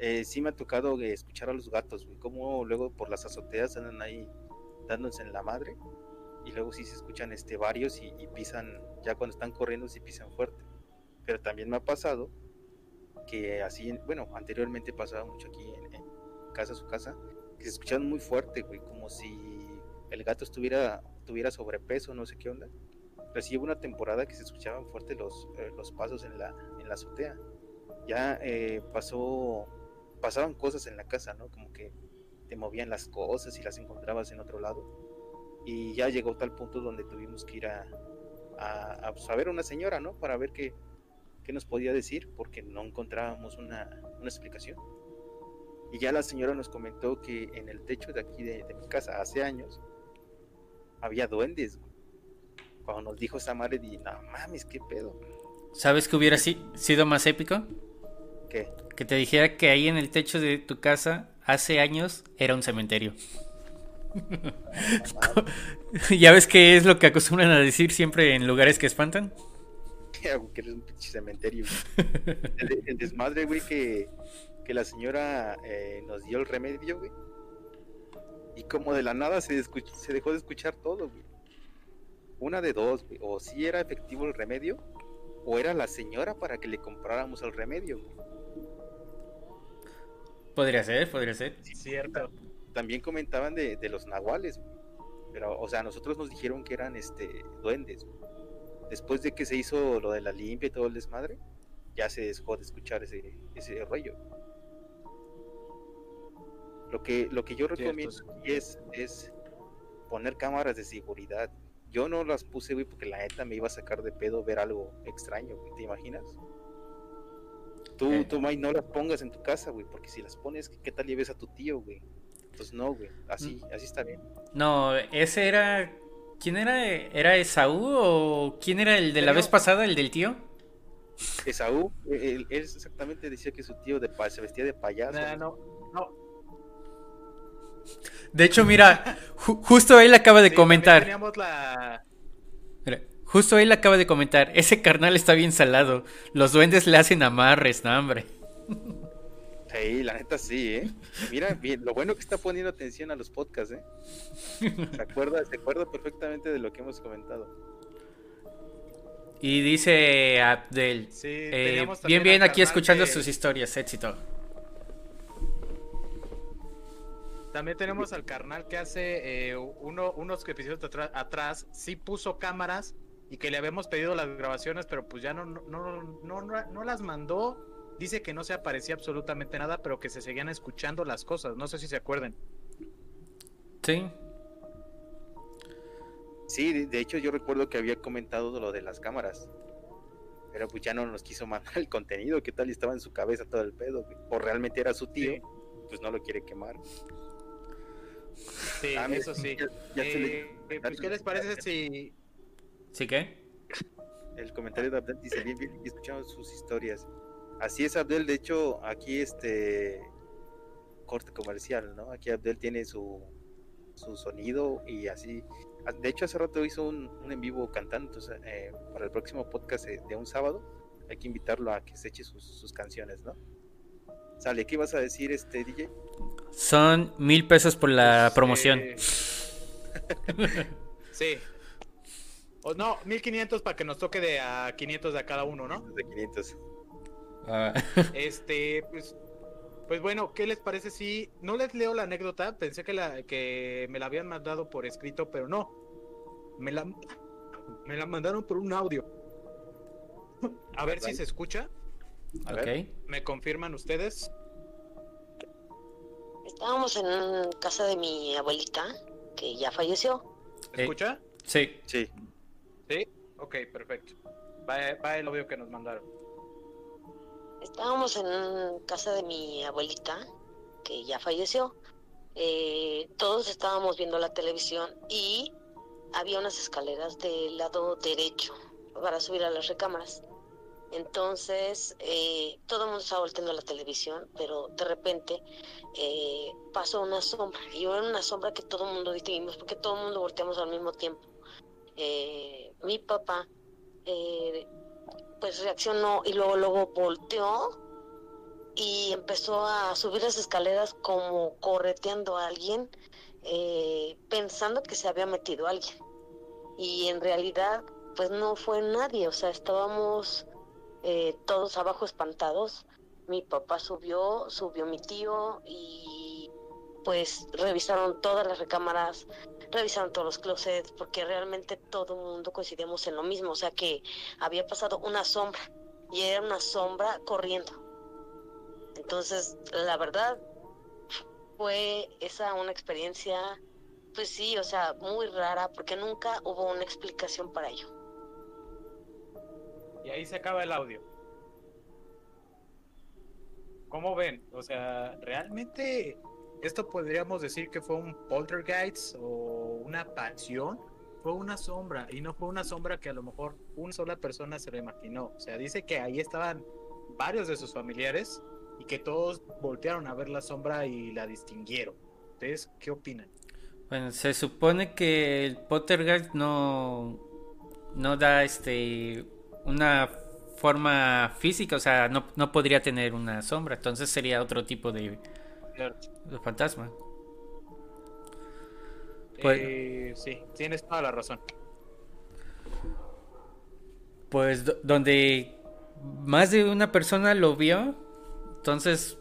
eh, sí me ha tocado eh, escuchar a los gatos, güey, como luego por las azoteas andan ahí dándose en la madre y luego sí se escuchan este varios y, y pisan, ya cuando están corriendo sí pisan fuerte. Pero también me ha pasado que así, en- bueno, anteriormente pasaba mucho aquí en, en casa, su casa, que se escuchaban muy fuerte, güey, como si el gato estuviera, tuviera sobrepeso, no sé qué onda. Pero sí hubo una temporada que se escuchaban fuerte los, eh, los pasos en la, en la azotea. Ya eh, pasó, pasaban cosas en la casa, ¿no? Como que te movían las cosas y las encontrabas en otro lado. Y ya llegó tal punto donde tuvimos que ir a, a, a, pues, ver una señora, ¿no? Para ver qué, qué nos podía decir, porque no encontrábamos una, una explicación. Y ya la señora nos comentó que en el techo de aquí de, de mi casa hace años había duendes. Cuando nos dijo esa madre, di, no mames, qué pedo. ¿Sabes que hubiera si- sido más épico? ¿Qué? Que te dijera que ahí en el techo de tu casa hace años era un cementerio. ¿Ya ves qué es lo que acostumbran a decir siempre en lugares que espantan? que eres un pinche cementerio. güey. El, el desmadre, güey, que, que la señora eh, nos dio el remedio, güey. Y como de la nada se, se dejó de escuchar todo, güey. Una de dos, güey. O si era efectivo el remedio, o era la señora para que le compráramos el remedio, güey. Podría ser, podría ser. Cierto. También comentaban de, de los nahuales, güey. Pero, o sea, a nosotros nos dijeron que eran este duendes, güey. Después de que se hizo lo de la limpia y todo el desmadre, ya se dejó de escuchar ese, ese rollo. Lo que, lo que yo Cierto, recomiendo sí. aquí es, es poner cámaras de seguridad. Yo no las puse, güey, porque la neta me iba a sacar de pedo ver algo extraño, güey. ¿Te imaginas? Tú, Eh. tú, May, no las pongas en tu casa, güey, porque si las pones, ¿qué tal lleves a tu tío, güey? Entonces no, güey. Así, así está bien. No, ese era... ¿Quién era? ¿Era Esaú o quién era el de la vez pasada, el del tío? Esaú, eh, él, él exactamente decía que su tío de pa- se vestía de payaso. Nah, ¿no? no, no. De hecho, mira, ju- justo él acaba de Sí, comentar. Teníamos la. Justo él acaba de comentar. Ese carnal está bien salado. Los duendes le hacen amarres, no, hombre. Sí, la neta sí, ¿eh? Mira, bien, lo bueno que está poniendo atención a los podcasts, ¿eh? Se acuerda, se acuerda perfectamente de lo que hemos comentado. Y dice Abdel. Sí, eh, bien, bien, aquí escuchando que- sus historias, éxito. También tenemos al carnal que hace eh, uno, unos episodios atrás, atrás, sí puso cámaras y que le habíamos pedido las grabaciones, pero pues ya no, no, no, no, no- no las mandó. Dice que no se aparecía absolutamente nada, pero que se seguían escuchando las cosas. No sé si se acuerden. Sí. Sí, de, hecho yo recuerdo que había comentado lo de las cámaras. Pero pues ya no nos quiso mandar el contenido, ¿qué tal? Y estaba en su cabeza todo el pedo. O realmente era su tío, Sí. pues no lo quiere quemar. Sí, Ah, eso sí. ya- ya se le- Eh, eh, pues, ¿Qué les parece si ¿Sí qué? El comentario de Abdel dice bien, bien, y escuchamos sus historias. Así es, Abdel. De hecho, aquí este corte comercial, ¿no? Aquí Abdel tiene su, su sonido y así. De hecho, hace rato hizo un, un en vivo cantando. Entonces, eh, para el próximo podcast de, de un sábado, hay que invitarlo a que se eche sus, sus canciones, ¿no? Sale, ¿qué ibas a decir, este DJ? Son mil pesos por la Pues, promoción. eh, sí. O no, 1500 para que nos toque de a 500 de a cada uno, ¿no? De 500. Ah, Este, pues, pues bueno, ¿qué les parece si no les leo la anécdota? Pensé que la que me la habían mandado por escrito, pero no. Me la me la mandaron por un audio. A ver si se escucha. A ok. ver. ¿Me confirman ustedes? Estábamos en casa de mi abuelita, que ya falleció. ¿Se escucha? Sí. Sí. Sí. Ok, perfecto. Va, va el audio que nos mandaron. Estábamos en casa de mi abuelita, que ya falleció. Eh, todos estábamos viendo la televisión y había unas escaleras del lado derecho para subir a las recámaras. Entonces, eh, todo el mundo estaba volteando la televisión, pero de repente eh, pasó una sombra. Y era una sombra que todo el mundo distinguimos, porque todo el mundo volteamos al mismo tiempo. Eh, mi papá eh, pues reaccionó y luego luego volteó y empezó a subir las escaleras como correteando a alguien eh, pensando que se había metido alguien. Y en realidad pues no fue nadie. O sea estábamos eh, todos abajo espantados. Mi papá subió subió mi tío y pues revisaron todas las recámaras revisaron todos los closets porque realmente todo el mundo coincidimos en lo mismo, o sea que había pasado una sombra y era una sombra corriendo. Entonces, la verdad fue esa una experiencia, pues sí, o sea, muy rara porque nunca hubo una explicación para ello. Y ahí se acaba el audio. ¿Cómo ven? O sea, realmente esto podríamos decir que fue un poltergeist o una pasión. Fue una sombra y no fue una sombra que a lo mejor una sola persona se lo. O sea, dice que ahí estaban varios de sus familiares y que todos voltearon a ver la sombra y la distinguieron. ¿Ustedes qué opinan? Bueno, se supone que el Pottergeist no, no da este una forma física, o sea, no, no podría tener una sombra, entonces sería otro tipo de, de fantasma. Pues- Eh, sí, tienes toda la razón. Pues do- donde más de una persona lo vio, entonces,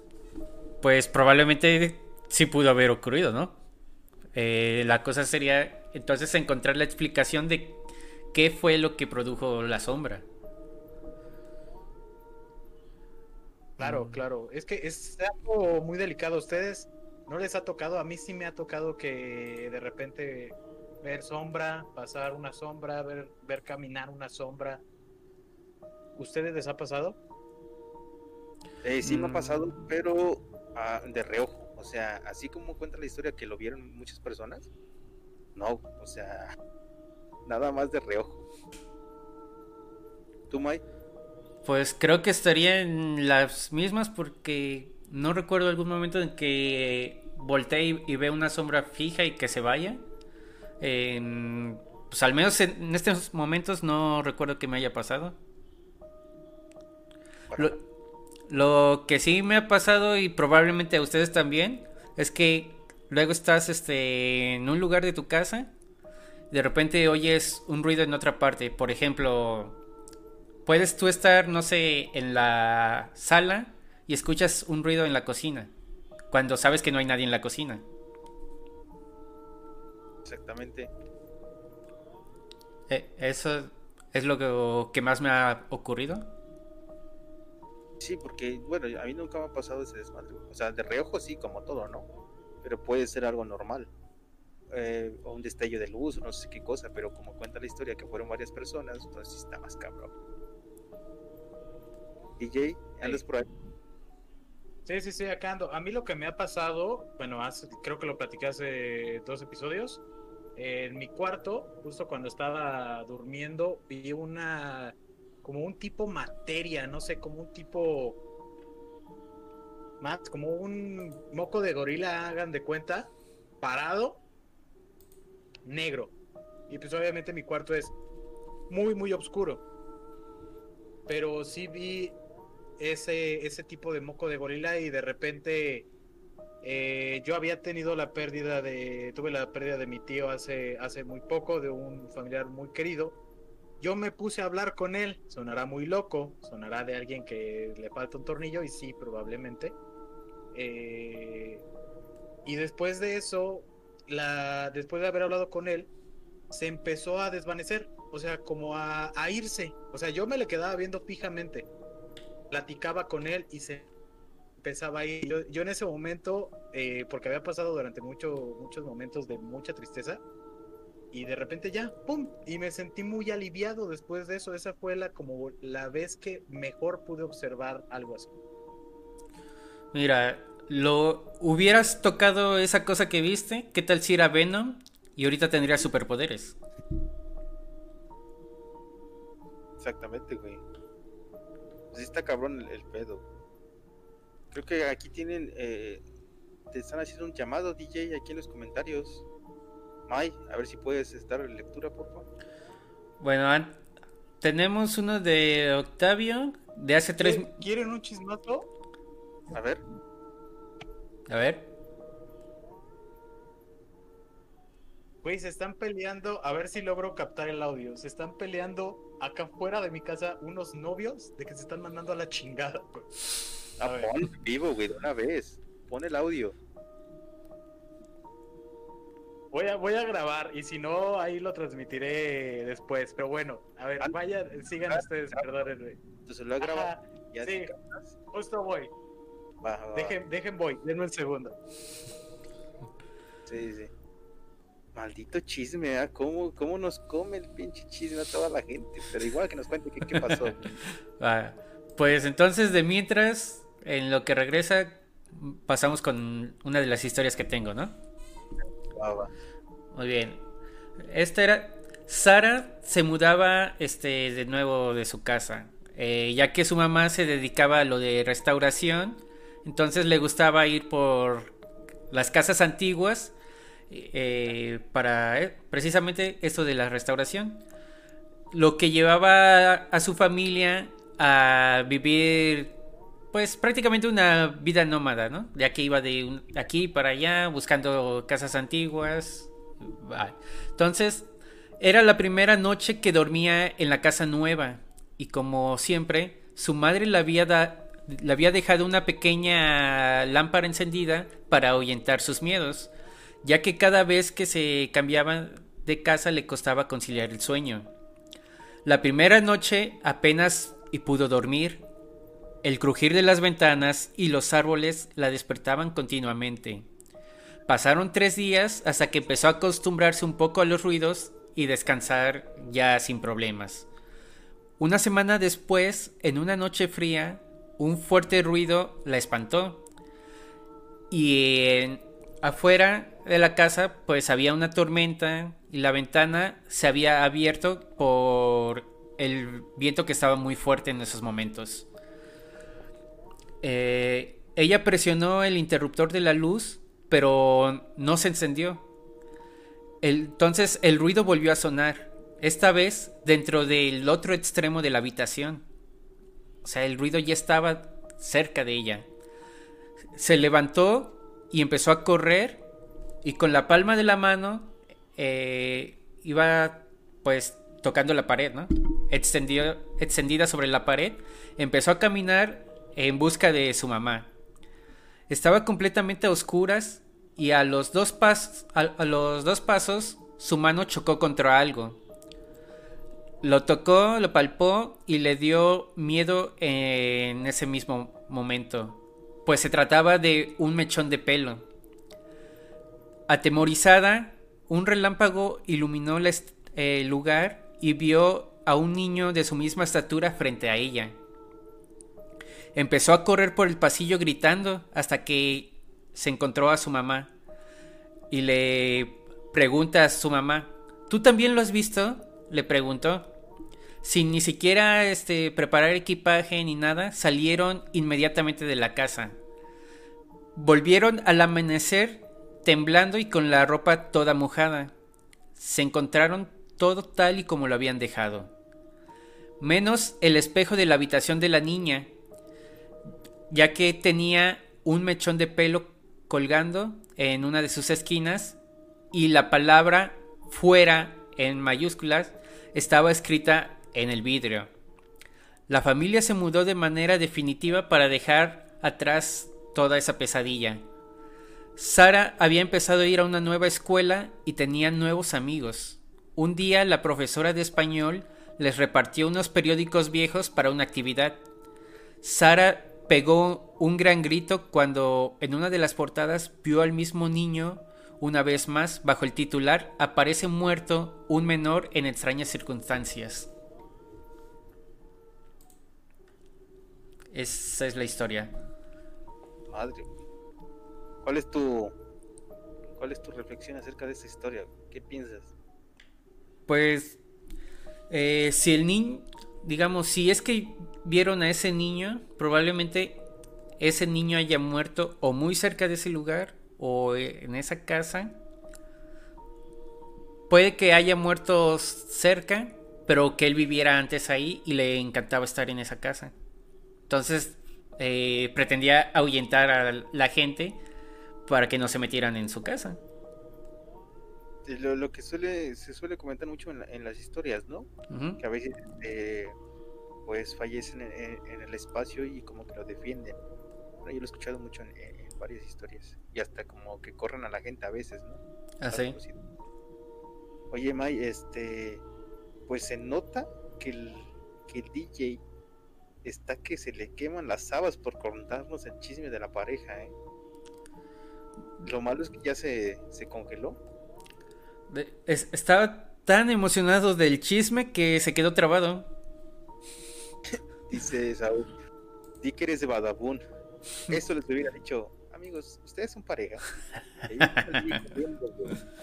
pues probablemente sí pudo haber ocurrido, ¿no? Eh, la cosa sería entonces encontrar la explicación de qué fue lo que produjo la sombra. Claro, Mm. claro. Es que es algo muy delicado. ¿A ustedes no les ha tocado? A mí sí me ha tocado que de repente ver sombra, pasar una sombra, ver, ver caminar una sombra. ¿Ustedes les ha pasado? Eh, sí me ha Mm. pasado, pero ah, de reojo. O sea, así como cuenta la historia que lo vieron muchas personas. No, o sea, nada más de reojo. ¿Tú, Mai? Pues creo que estaría en las mismas porque no recuerdo algún momento en que voltee y, y vea una sombra fija y que se vaya. En- pues al menos en, en estos momentos no recuerdo que me haya pasado. Lo, lo que sí me ha pasado y probablemente a ustedes también es que luego estás este, en un lugar de tu casa, de repente oyes un ruido en otra parte. Por ejemplo, puedes tú estar, no sé, en la sala y escuchas un ruido en la cocina, cuando sabes que no hay nadie en la cocina. Exactamente. Eh, Eso es lo que, que más me ha ocurrido. Sí, porque, bueno, a mí nunca me ha pasado ese desmadre. O sea, de reojo sí, como todo, ¿no? Pero puede ser algo normal. Eh, o un destello de luz, no sé qué cosa, pero como cuenta la historia que fueron varias personas, entonces está más cabrón. DJ, andas por ahí. Sí, sí, sí, acá ando. A mí lo que me ha pasado, bueno, hace- creo que lo platiqué hace dos episodios. En mi cuarto, justo cuando estaba durmiendo, vi una, como un tipo materia, no sé, como un tipo, más, como un moco de gorila, hagan de cuenta, parado, negro. Y pues obviamente mi cuarto es muy, muy oscuro. Pero sí vi ese, ese tipo de moco de gorila y de repente eh, yo había tenido la pérdida de, tuve la pérdida de mi tío hace, hace muy poco, de un familiar muy querido. Yo me puse a hablar con él, sonará muy loco, sonará de alguien que le falta un tornillo y sí, probablemente. Eh, y después de eso, la, después de haber hablado con él, se empezó a desvanecer, o sea, como a, a irse. O sea, yo me le quedaba viendo fijamente platicaba con él y se empezaba a ir. Yo, yo en ese momento, eh, porque había pasado durante mucho, muchos momentos de mucha tristeza, y de repente ya, ¡pum! Y me sentí muy aliviado después de eso. Esa fue la, como la vez que mejor pude observar algo así. Mira, lo hubieras tocado esa cosa que viste, ¿qué tal si era Venom? Y ahorita tendría superpoderes. Exactamente, güey. Pues está cabrón el, el pedo. Creo que aquí tienen. eh, te están haciendo un llamado, DJ, aquí en los comentarios. May, a ver si puedes estar en lectura, por favor. Bueno, tenemos uno de Octavio, de hace tres... ¿Qui- ¿Quieren un chismazo? A ver. A ver. Güey, se están peleando, a ver si logro captar el audio. Se están peleando acá fuera de mi casa unos novios de que se están mandando a la chingada. güey. A Ah, ver. pon vivo, güey, de una vez. Pon el audio. Voy a, voy a grabar y si no, ahí lo transmitiré después. Pero bueno, a ver, Ah, vaya, sigan ah, ustedes, perdónenme. Entonces lo he grabado. Ya sí. justo voy. Va, va, va. Dejen, dejen voy, denme un segundo. Sí, sí. Maldito chisme, ¿ah? ¿Cómo, ¿Cómo nos come el pinche chisme a toda la gente? Pero igual que nos cuente qué, qué pasó. Va. Pues entonces, de mientras, en lo que regresa, pasamos con una de las historias que tengo, ¿no? Va. Muy bien. Esta era. Sara se mudaba este, de nuevo de su casa, eh, ya que su mamá se dedicaba a lo de restauración, entonces le gustaba ir por las casas antiguas eh, para eh, precisamente esto de la restauración. Lo que llevaba a su familia a vivir, pues prácticamente una vida nómada, ¿no? Ya que iba de aquí para allá buscando casas antiguas. Entonces, era la primera noche que dormía en la casa nueva y como siempre, su madre le había, le había dejado una pequeña lámpara encendida para ahuyentar sus miedos, ya que cada vez que se cambiaba de casa le costaba conciliar el sueño. La primera noche apenas y pudo dormir. El crujir de las ventanas y los árboles la despertaban continuamente. Pasaron tres días hasta que empezó a acostumbrarse un poco a los ruidos y descansar ya sin problemas. Una semana después, en una noche fría, un fuerte ruido la espantó. Y en- afuera de la casa, pues había una tormenta y la ventana se había abierto por el viento que estaba muy fuerte en esos momentos. Eh, ella presionó el interruptor de la luz, pero no se encendió. Entonces el ruido volvió a sonar, esta vez dentro del otro extremo de la habitación. O sea, el ruido ya estaba cerca de ella. Se levantó y empezó a correr y con la palma de la mano eh, iba pues tocando la pared, ¿no? Extendida sobre la pared, empezó a caminar en busca de su mamá. Estaba completamente a oscuras y a los dos, pas a los dos pasos su mano chocó contra algo. Lo tocó, lo palpó y le dio miedo en ese mismo momento, pues se trataba de un mechón de pelo. Atemorizada, un relámpago iluminó el lugar y vio a un niño de su misma estatura frente a ella. Empezó a correr por el pasillo gritando hasta que se encontró a su mamá y le pregunta a su mamá, ¿tú también lo has visto? Le preguntó. Sin ni siquiera este, preparar equipaje ni nada, salieron inmediatamente de la casa. Volvieron al amanecer temblando y con la ropa toda mojada. Se encontraron todo tal y como lo habían dejado. Menos el espejo de la habitación de la niña, ya que tenía un mechón de pelo colgando en una de sus esquinas y la palabra fuera en mayúsculas estaba escrita en el vidrio. La familia se mudó de manera definitiva para dejar atrás toda esa pesadilla. Sara había empezado a ir a una nueva escuela y tenía nuevos amigos. Un día la profesora de español les repartió unos periódicos viejos para una actividad. Sara pegó un gran grito cuando en una de las portadas vio al mismo niño una vez más bajo el titular Aparece muerto un menor en extrañas circunstancias. Esa es la historia. Madre. ¿Cuál es tu cuál es tu reflexión acerca de esta historia? ¿Qué piensas? Pues eh, si el niño, digamos, si es que vieron a ese niño, probablemente ese niño haya muerto o muy cerca de ese lugar o en esa casa. Puede que haya muerto cerca, pero que él viviera antes ahí y le encantaba estar en esa casa. Entonces eh, pretendía ahuyentar a la gente para que no se metieran en su casa. Lo, que suele, se suele comentar mucho en, las historias, ¿no? Que a veces eh, pues fallecen en, el espacio y como que lo defienden. yo lo he escuchado mucho en, varias historias y hasta como que corren a la gente a veces, ¿no? Ah, sí. Oye, May, este, pues se nota que el, que el DJ está que se le queman las habas por contarnos el chisme de la pareja, ¿eh? Lo malo es que ya se, se congeló. estaba tan emocionado del chisme que se quedó trabado. Dice Saúl, di que eres de Badabun. Eso les hubiera dicho, amigos, ustedes son pareja.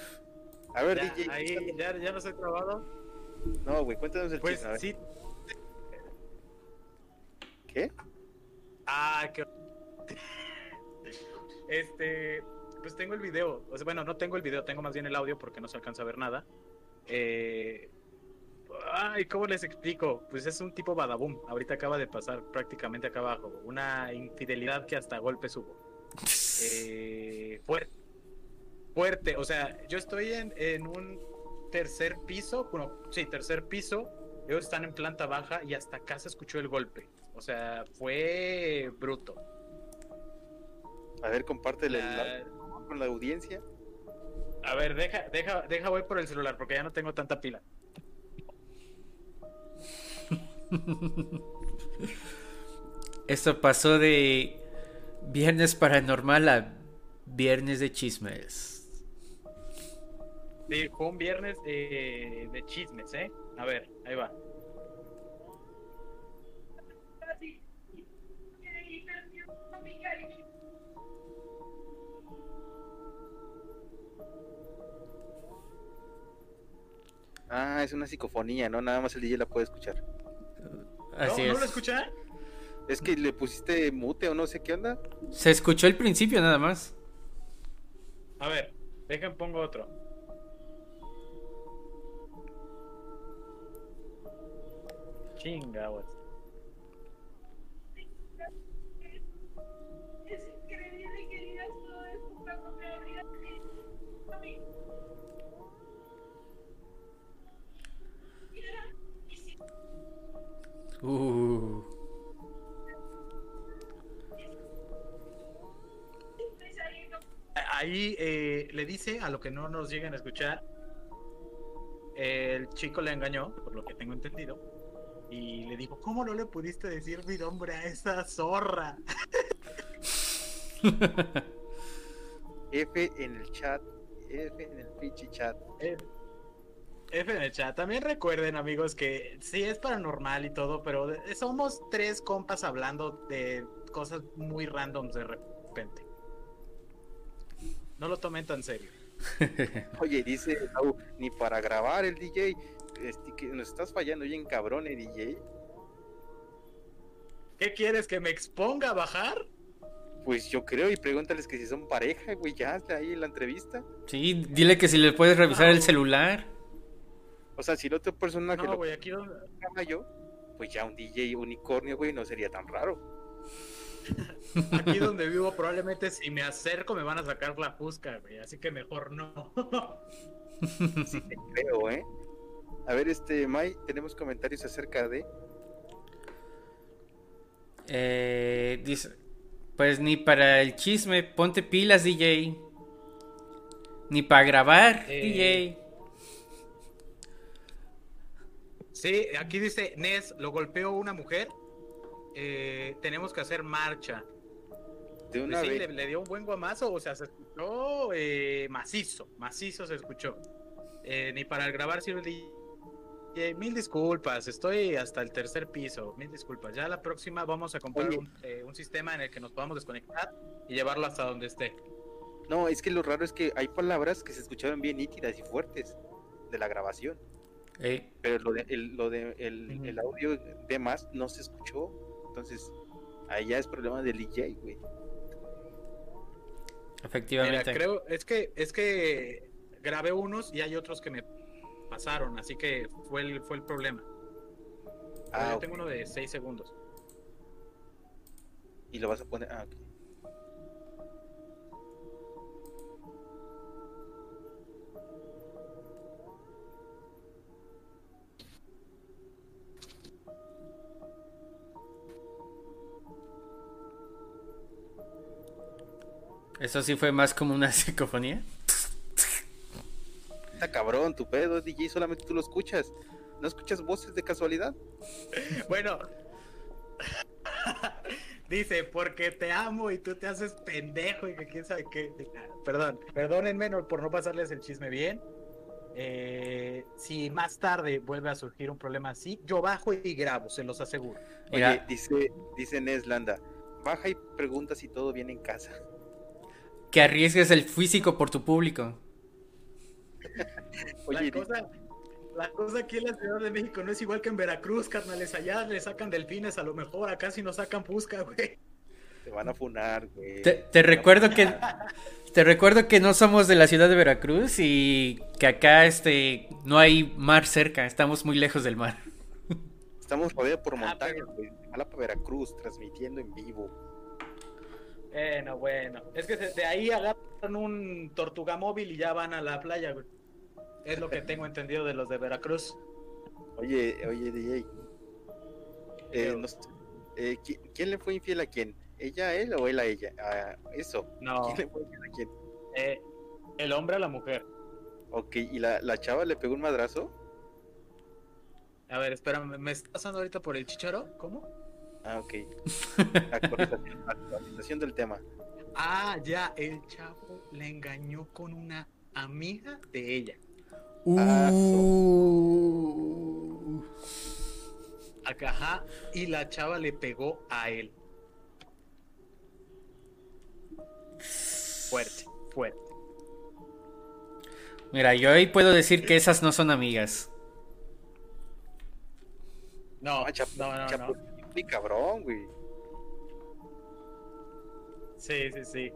A ver, DJ. Ahí, ya, ya no estoy trabado. No, güey, cuéntanos el pues, chisme. Sí. ¿Qué? Ah, qué. Este, pues tengo el video. O sea, bueno, no tengo el video, tengo más bien el audio porque no se alcanza a ver nada. Eh, ay, ¿cómo les explico? Pues es un tipo badaboom. Ahorita acaba de pasar prácticamente acá abajo. Una infidelidad que hasta golpes hubo. Eh, fuerte. Fuerte. O sea, yo estoy en, en un tercer piso. Bueno, sí, tercer piso. Ellos están en planta baja y hasta acá se escuchó el golpe. O sea, fue bruto. A ver, compártele con la audiencia. A ver, deja, deja, deja, voy por el celular porque ya no tengo tanta pila. Esto pasó de viernes paranormal a viernes de chismes. Sí, fue un viernes de, de chismes, ¿eh? A ver, ahí va. Ah, es una psicofonía, ¿no? Nada más el DJ la puede escuchar. Así ¿No, ¿No lo escucha? Es que le pusiste mute o no sé qué onda. Se escuchó el principio nada más. A ver, dejen pongo otro. Chinga, Uh. Ahí eh, le dice a lo que no nos lleguen a escuchar. El chico le engañó, por lo que tengo entendido. Y le dijo, ¿cómo no le pudiste decir mi nombre a esa zorra? F en el chat. F en el pinche chat. F en el chat. También recuerden, amigos, que sí es paranormal y todo, pero somos tres compas hablando de cosas muy randoms de repente. No lo tomen tan serio. Oye, dice Lau, ni para grabar el DJ. Este, que nos estás fallando bien cabrón, eh, DJ. ¿Qué quieres? ¿Que me exponga a bajar? Pues yo creo, y pregúntales que si son pareja, güey, ya hazle ahí en la entrevista. Sí, dile que si le puedes revisar el celular. O sea, si la otra persona que No, lo güey, aquí donde... pues ya un DJ unicornio, güey, no sería tan raro. Aquí donde vivo, probablemente si me acerco me van a sacar la fusca, güey. Así que mejor no. Sí te creo, ¿eh? A ver, este, Mai, tenemos comentarios acerca de... Eh, dice, pues ni para el chisme, ponte pilas, DJ. Ni para grabar, Eh, DJ. Sí, aquí dice Nes, lo golpeó una mujer. Eh, tenemos que hacer marcha. De una sí, vez. le, le dio un buen guamazo, o sea, se escuchó eh, macizo, macizo se escuchó. Eh, ni para grabar sirve el DJ. Mil disculpas, estoy hasta el tercer piso, mil disculpas. Ya la próxima vamos a comprar un, eh, un sistema en el que nos podamos desconectar y llevarlo hasta donde esté. No, es que lo raro es que hay palabras que se escucharon bien nítidas y fuertes de la grabación. Eh, Pero lo de, el, lo de el, audio de más no se escuchó. Entonces, ahí ya es problema del DJ, güey. Mira, efectivamente. creo, es que, es que grabé unos y hay otros que me pasaron, así que fue el, fue el problema. Ah, yo tengo uno de 6 segundos. Y lo vas a poner. Ah. Eso sí fue más como una psicofonía. Está cabrón, tu pedo, DJ, solamente tú lo escuchas. ¿No escuchas voces de casualidad? Bueno, dice, porque te amo y tú te haces pendejo y que quién sabe qué. Perdón, perdónenme por no pasarles el chisme bien. Eh, si más tarde vuelve a surgir un problema así, yo bajo y grabo, se los aseguro. Mira. Dice, dice Neslanda, baja y pregunta si todo viene en casa. Que arriesgues el físico por tu público. Oye, la, cosa, la cosa aquí en la Ciudad de México no es igual que en Veracruz, carnales. Allá le sacan delfines a lo mejor, acá si no sacan pusca, güey. te van a funar, güey. Te, te recuerdo que te recuerdo que no somos de la ciudad de Veracruz y que acá este no hay mar cerca, estamos muy lejos del mar. Estamos rodeados por Ah, montañas, pero- güey. Jalapa, Veracruz, transmitiendo en vivo. Bueno, bueno. Es que de ahí agarran un tortuga móvil y ya van a la playa, güey. Es lo que tengo entendido de los de Veracruz. Oye, oye, DJ. Eh, eh, ¿qui- ¿Quién le fue infiel a quién? ¿Ella a él o él a ella? Ah, eso. No, ¿Quién le fue infiel a quién? eh, el hombre a la mujer. Ok, ¿y la, la chava le pegó un madrazo? A ver, espera, ¿me me está pasando ahorita por el chicharo? ¿Cómo? Ah, ok. Actualización, actualización del tema. Ah, ya, el chavo le engañó con una amiga de ella. Ah, Uh. Acá, Ajá, y la chava le pegó a él. Fuerte, fuerte. Mira, yo hoy puedo decir que esas no son amigas. No, Ah, no, no, no. Muy cabrón, güey. Sí, sí, sí.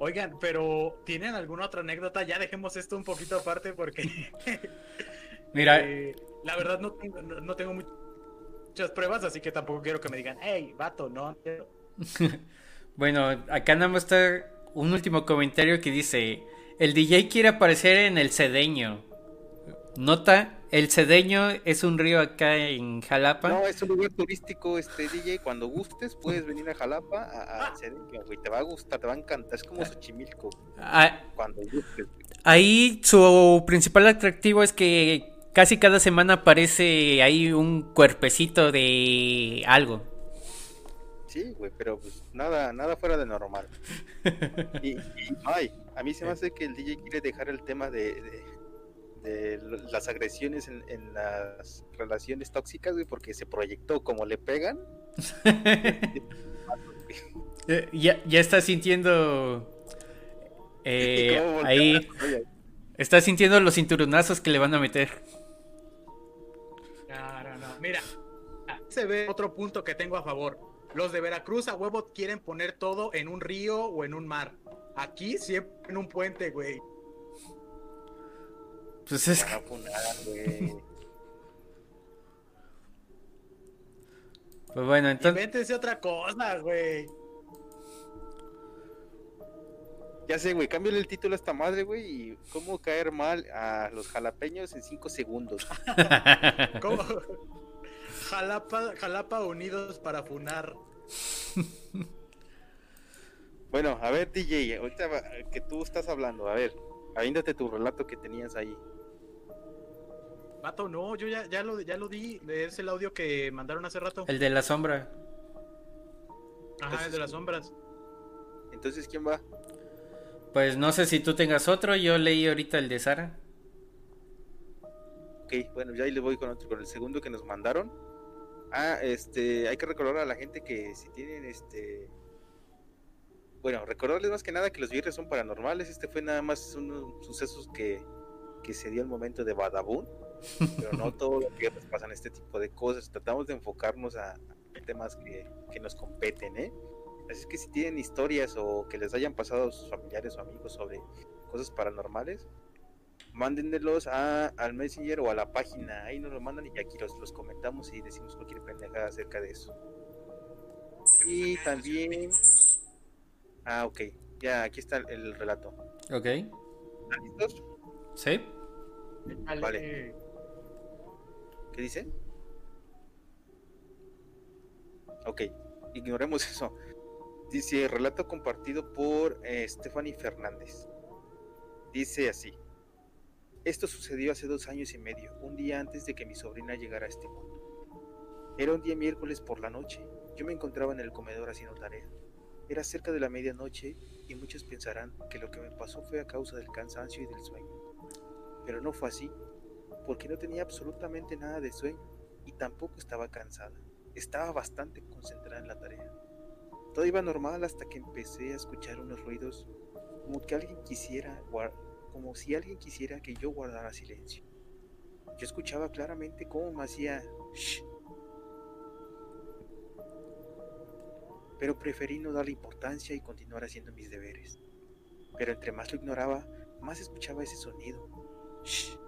Oigan, pero ¿tienen alguna otra anécdota? Ya dejemos esto un poquito aparte porque Mira, eh, la verdad no tengo, no, no tengo muchas pruebas, así que tampoco quiero que me digan, hey, vato, no. quiero". bueno, acá nada más está un último comentario que dice, el DJ quiere aparecer en el Cedeño. Nota, el Cedeño es un río acá en Jalapa. No, es un lugar turístico, este DJ. Cuando gustes, puedes venir a Jalapa a, a Cedeño, güey. Te va a gustar, te va a encantar. Es como Xochimilco. Ah, Cuando gustes, güey. Ahí su principal atractivo es que casi cada semana aparece ahí un cuerpecito de algo. Sí, güey, pero pues nada, nada fuera de normal. Y, y, ay, a mí se me hace que el DJ quiere dejar el tema de, de, de las agresiones en, en las relaciones tóxicas, güey, porque se proyectó como le pegan. Eh, ya, ya está sintiendo. eh, ¿Cómo voltea ahí. Está sintiendo los cinturonazos que le van a meter. No, no, no. Mira, se ve otro punto que tengo a favor. Los de Veracruz a huevo quieren poner todo en un río o en un mar. Aquí siempre en un puente, güey. Pues es Van a funar, güey. Pues bueno, entonces. Invéntense otra cosa, güey. Ya sé, güey, cámbiale el título a esta madre, güey, y cómo caer mal a los jalapeños en 5 segundos. ¿Cómo? Jalapa, Jalapa unidos para funar. Bueno, a ver, DJ, ahorita que tú estás hablando, a ver, avíndate tu relato que tenías ahí. Vato, no, yo ya, ya, lo, ya lo di. Es el audio que mandaron hace rato. El de la sombra. Ajá, el de las sombras. Entonces, ¿quién va? Pues no sé si tú tengas otro. Yo leí ahorita el de Sara. Ok, bueno, ya ahí le voy con otro, con el segundo que nos mandaron. Ah, este, hay que recordar a la gente que si tienen este... Bueno, recordarles más que nada que los viernes son paranormales. Este fue nada más unos sucesos que, que se dio el momento de Badabun. Pero no todos los viernes pasan este tipo de cosas. Tratamos de enfocarnos a, a temas que, que nos competen, ¿eh? Así es que si tienen historias o que les hayan pasado a sus familiares o amigos sobre cosas paranormales, mándenlos a, al Messenger o a la página. Ahí nos lo mandan y aquí los, los comentamos y decimos cualquier pendejada acerca de eso. Y también. Ah, ok. Ya, aquí está el, el relato. Ok. ¿Están listos? ¿Sí? Vale. ¿Qué dice? Ok, ignoremos eso. Dice, relato compartido por eh, Stephanie Fernández. Dice así. Esto sucedió hace dos años y medio, un día antes de que mi sobrina llegara a este mundo. Era un día miércoles por la noche. Yo me encontraba en el comedor haciendo tarea. Era cerca de la medianoche y muchos pensarán que lo que me pasó fue a causa del cansancio y del sueño. Pero no fue así, porque no tenía absolutamente nada de sueño y tampoco estaba cansada. Estaba bastante concentrada en la tarea. Todo iba normal hasta que empecé a escuchar unos ruidos como que alguien quisiera como si alguien quisiera que yo guardara silencio. Yo escuchaba claramente cómo me hacía "Shh". Pero preferí no darle importancia y continuar haciendo mis deberes. Pero entre más lo ignoraba, más escuchaba ese sonido. "Shh".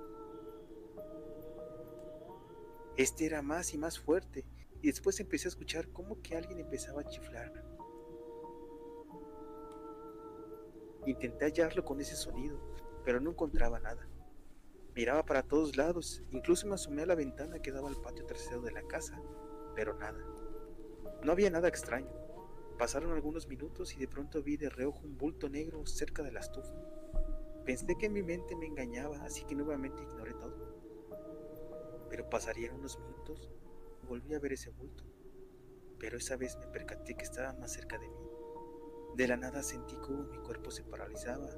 Este era más y más fuerte, y después empecé a escuchar como que alguien empezaba a chiflar. Intenté hallarlo con ese sonido, pero no encontraba nada. Miraba para todos lados, incluso me asomé a la ventana que daba al patio trasero de la casa, pero nada. No había nada extraño. Pasaron algunos minutos y de pronto vi de reojo un bulto negro cerca de la estufa. Pensé que mi mente me engañaba, así que nuevamente ignoré todo. Pero pasarían unos minutos y volví a ver ese bulto. Pero esa vez me percaté que estaba más cerca de mí. De la nada sentí como mi cuerpo se paralizaba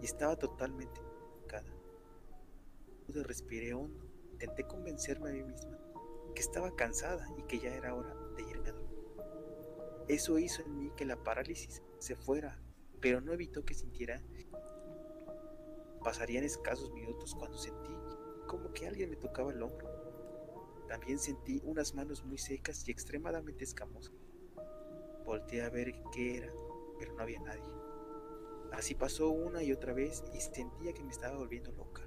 y estaba totalmente cada. Pude respiré hondo, intenté convencerme a mí misma que estaba cansada y que ya era hora de irme a dormir. Eso hizo en mí que la parálisis se fuera, pero no evitó que sintiera. Pasarían escasos minutos cuando sentí como que alguien me tocaba el hombro. También sentí unas manos muy secas y extremadamente escamosas. Volteé a ver qué era, pero no había nadie. Así pasó una y otra vez y sentía que me estaba volviendo loca.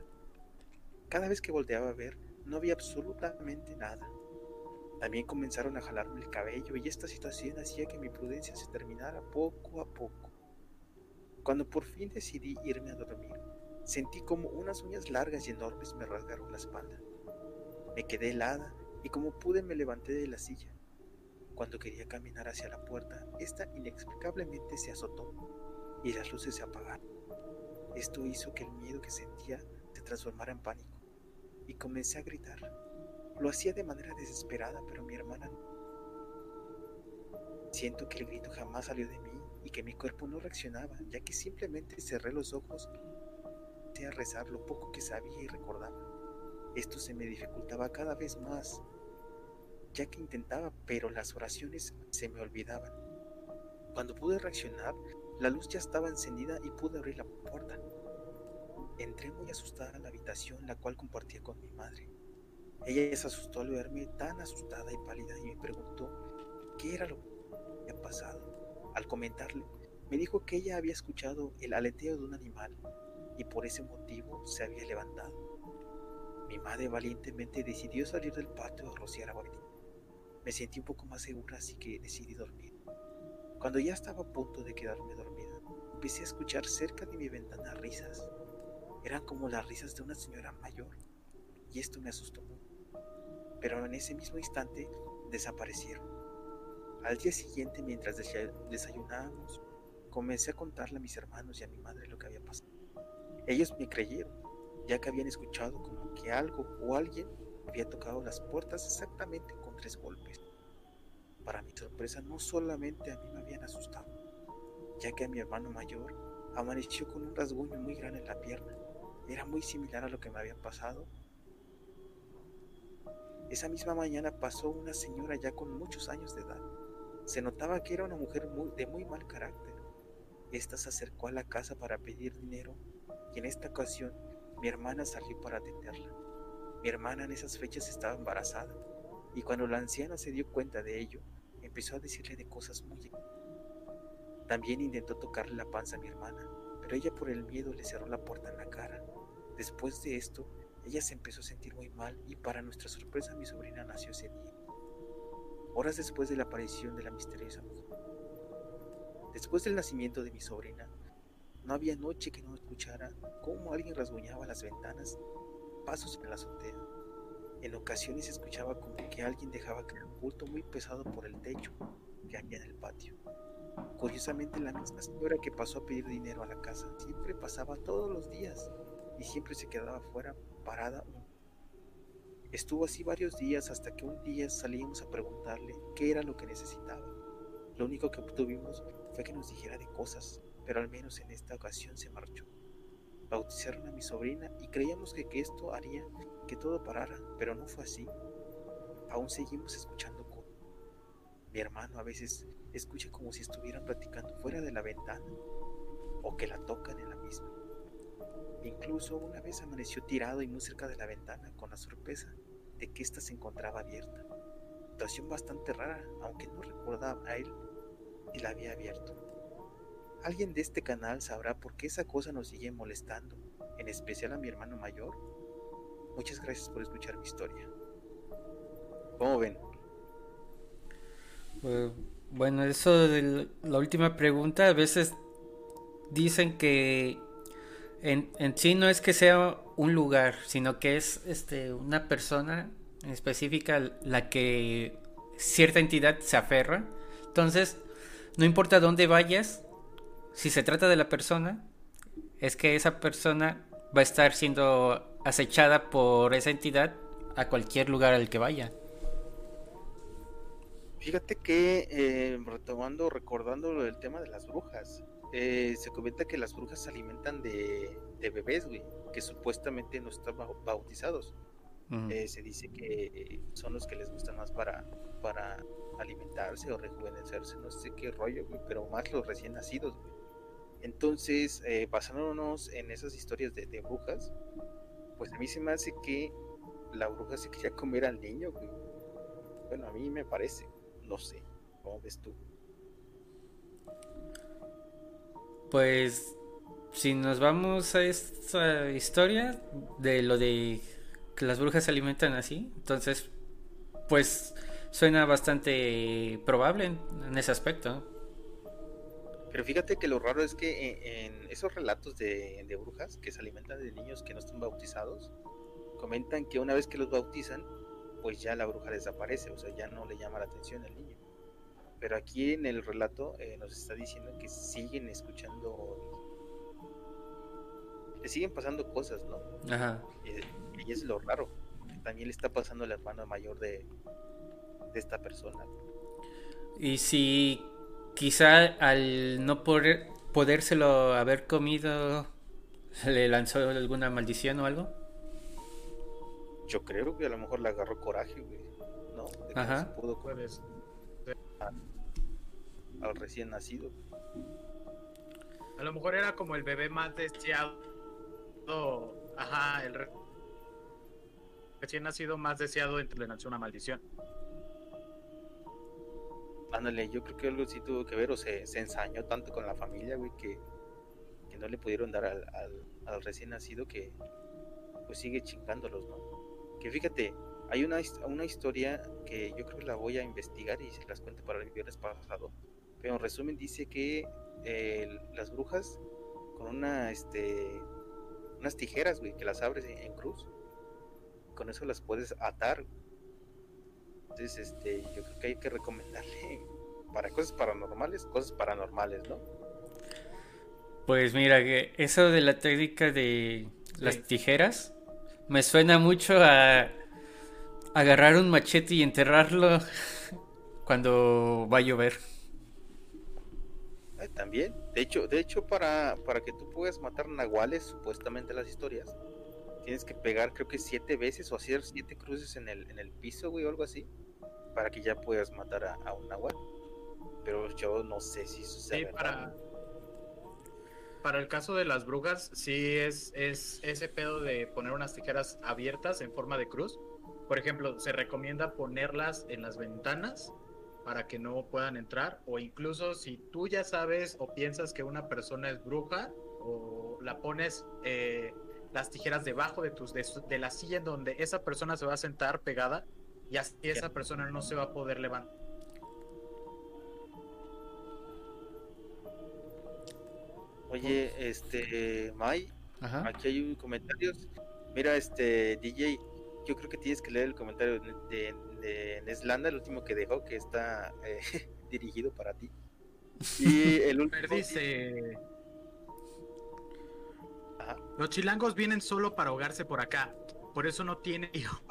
Cada vez que volteaba a ver, no había absolutamente nada. También comenzaron a jalarme el cabello y esta situación hacía que mi prudencia se terminara poco a poco. Cuando por fin decidí irme a dormir, sentí como unas uñas largas y enormes me rasgaron la espalda. Me quedé helada y como pude me levanté de la silla. Cuando quería caminar hacia la puerta, esta inexplicablemente se azotó y las luces se apagaron. Esto hizo que el miedo que sentía se transformara en pánico y comencé a gritar. Lo hacía de manera desesperada, pero mi hermana no. Siento que el grito jamás salió de mí y que mi cuerpo no reaccionaba, ya que simplemente cerré los ojos. comencé a rezar lo poco que sabía y recordaba. Esto se me dificultaba cada vez más, ya que intentaba, pero las oraciones se me olvidaban. Cuando pude reaccionar, la luz ya estaba encendida y pude abrir la puerta. Entré muy asustada a la habitación, la cual compartía con mi madre. Ella se asustó al verme tan asustada y pálida y me preguntó qué era lo que había pasado. Al comentarle, me dijo que ella había escuchado el aleteo de un animal y por ese motivo se había levantado. Mi madre valientemente decidió salir del patio a rociar agua. Me sentí un poco más segura, así que decidí dormir. Cuando ya estaba a punto de quedarme dormida, empecé a escuchar cerca de mi ventana risas. Eran como las risas de una señora mayor, y esto me asustó mucho. Pero en ese mismo instante desaparecieron. Al día siguiente, mientras desayunábamos, comencé a contarle a mis hermanos y a mi madre lo que había pasado. Ellos me creyeron, ya que habían escuchado como que algo o alguien había tocado las puertas exactamente con tres golpes. Para mi sorpresa, no solamente a mí me habían asustado, ya que a mi hermano mayor amaneció con un rasguño muy grande en la pierna. Era muy similar a lo que me había pasado. Esa misma mañana pasó una señora ya con muchos años de edad. Se notaba que era una mujer de muy mal carácter. Esta se acercó a la casa para pedir dinero y en esta ocasión mi hermana salió para atenderla. Mi hermana en esas fechas estaba embarazada y cuando la anciana se dio cuenta de ello, empezó a decirle de cosas muy... También intentó tocarle la panza a mi hermana, pero ella por el miedo le cerró la puerta en la cara. Después de esto, ella se empezó a sentir muy mal y para nuestra sorpresa mi sobrina nació ese día. Horas después de la aparición de la misteriosa mujer. Después del nacimiento de mi sobrina, no había noche que no escuchara cómo alguien rasguñaba las ventanas, pasos en la azotea. En ocasiones escuchaba como que alguien dejaba caer un bulto muy pesado por el techo que había en el patio. Curiosamente, la misma señora que pasó a pedir dinero a la casa siempre pasaba todos los días y siempre se quedaba fuera parada. Estuvo así varios días hasta que un día salimos a preguntarle qué era lo que necesitaba. Lo único que obtuvimos fue que nos dijera de cosas, pero al menos en esta ocasión se marchó. Bautizaron a mi sobrina y creíamos que, esto haría que todo parara, pero no fue así. Aún seguimos escuchando cosas. Mi hermano a veces escucha como si estuvieran platicando fuera de la ventana o que la tocan en la misma. Incluso una vez amaneció tirado y muy cerca de la ventana con la sorpresa de que ésta se encontraba abierta. Situación bastante rara, aunque no recordaba a él si la había abierto. Alguien de este canal sabrá por qué esa cosa nos sigue molestando, en especial a mi hermano mayor. Muchas gracias por escuchar mi historia. ¿Cómo ven? Pues, bueno, eso de la última pregunta, a veces dicen que en, en, sí no es que sea un lugar, sino que es este, una persona específica la que cierta entidad se aferra. Entonces, no importa dónde vayas, si se trata de la persona, es que esa persona va a estar siendo acechada por esa entidad a cualquier lugar al que vaya. Fíjate que eh, retomando, recordando del tema de las brujas, eh, se comenta que las brujas se alimentan de, bebés, güey, que supuestamente no están bautizados. Eh, se dice que son los que les gustan más para, para alimentarse o rejuvenecerse, no sé qué rollo, güey, pero más los recién nacidos, güey. Entonces, eh, basándonos en esas historias de, brujas, pues a mí se me hace que la bruja se quería comer al niño, Bueno, a mí me parece, no sé, ¿cómo ves tú? Pues, si nos vamos a esta historia de lo de que las brujas se alimentan así, entonces, pues suena bastante probable en, ese aspecto. Pero fíjate que lo raro es que en, esos relatos de, brujas que se alimentan de niños que no están bautizados, comentan que una vez que los bautizan, pues ya la bruja desaparece, o sea, ya no le llama la atención al niño. Pero aquí en el relato eh, nos está diciendo que siguen escuchando, le siguen pasando cosas, ¿no? Ajá. Y, y es lo raro, que también le está pasando al hermano mayor de, de esta persona. Y si quizá al no poder podérselo haber comido ¿Le lanzó alguna maldición o algo? Yo creo que a lo mejor le agarró coraje, güey. ¿No? De que no se pudo Puedes. al recién nacido. A lo mejor era como el bebé más deseado. Ajá, el re- recién nacido más deseado entre le nació una maldición. Ándale, yo creo que algo sí tuvo que ver o se, ensañó tanto con la familia, güey, que, que no le pudieron dar al, recién nacido que pues sigue chingándolos, ¿no? Que fíjate, hay una, una historia que yo creo que la voy a investigar y se las cuento para el viernes pasado. Pero en resumen dice que eh, las brujas con una, este, unas tijeras, güey, que las abres en, en cruz, con eso las puedes atar. Entonces, este, yo creo que hay que recomendarle para cosas paranormales, cosas paranormales, ¿no? Pues mira, que eso de la técnica de las Sí. tijeras me suena mucho a agarrar un machete y enterrarlo cuando va a llover. También, de hecho, de hecho para, para que tú puedas matar nahuales, supuestamente las historias, tienes que pegar creo que siete veces o hacer siete cruces en el, en el piso, güey, o algo así, para que ya puedas matar a, a un nahual. Pero yo no sé si sea Sí, para, para el caso de las brujas, sí es, es ese pedo de poner unas tijeras abiertas en forma de cruz. Por ejemplo, se recomienda ponerlas en las ventanas para que no puedan entrar. O incluso si tú ya sabes o piensas que una persona es bruja, o la pones eh, las tijeras debajo de, tus, de, de la silla en donde esa persona se va a sentar pegada, y así esa persona no se va a poder levantar. Oye, este, Mai, Ajá. aquí hay un comentarios. Mira, este, DJ, yo creo que tienes que leer el comentario de, de, de Neslanda, el último que dejó, que está eh, dirigido para ti. Y el último dice... Ajá. Los chilangos vienen solo para ahogarse por acá. Por eso no tienen hijos.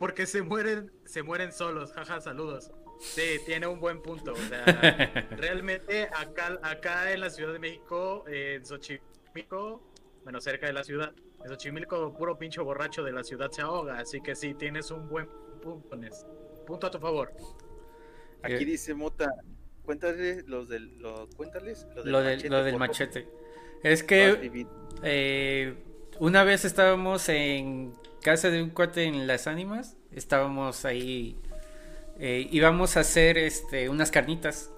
Porque se mueren, se mueren solos. Jaja, saludos. Sí, tiene un buen punto. O sea, realmente acá, acá en la Ciudad de México, eh, en Xochimilco, bueno, cerca de la ciudad, en Xochimilco, puro pincho borracho de la ciudad se ahoga. Así que sí, tienes un buen punto, Nes. Punto a tu favor. Aquí Eh, dice Mota, cuéntales los del, lo, cuéntales lo del Lo del, machete. lo del machete. Es que eh, una vez estábamos en casa de un cuate en Las Ánimas. Estábamos ahí. eh, íbamos a hacer este unas carnitas.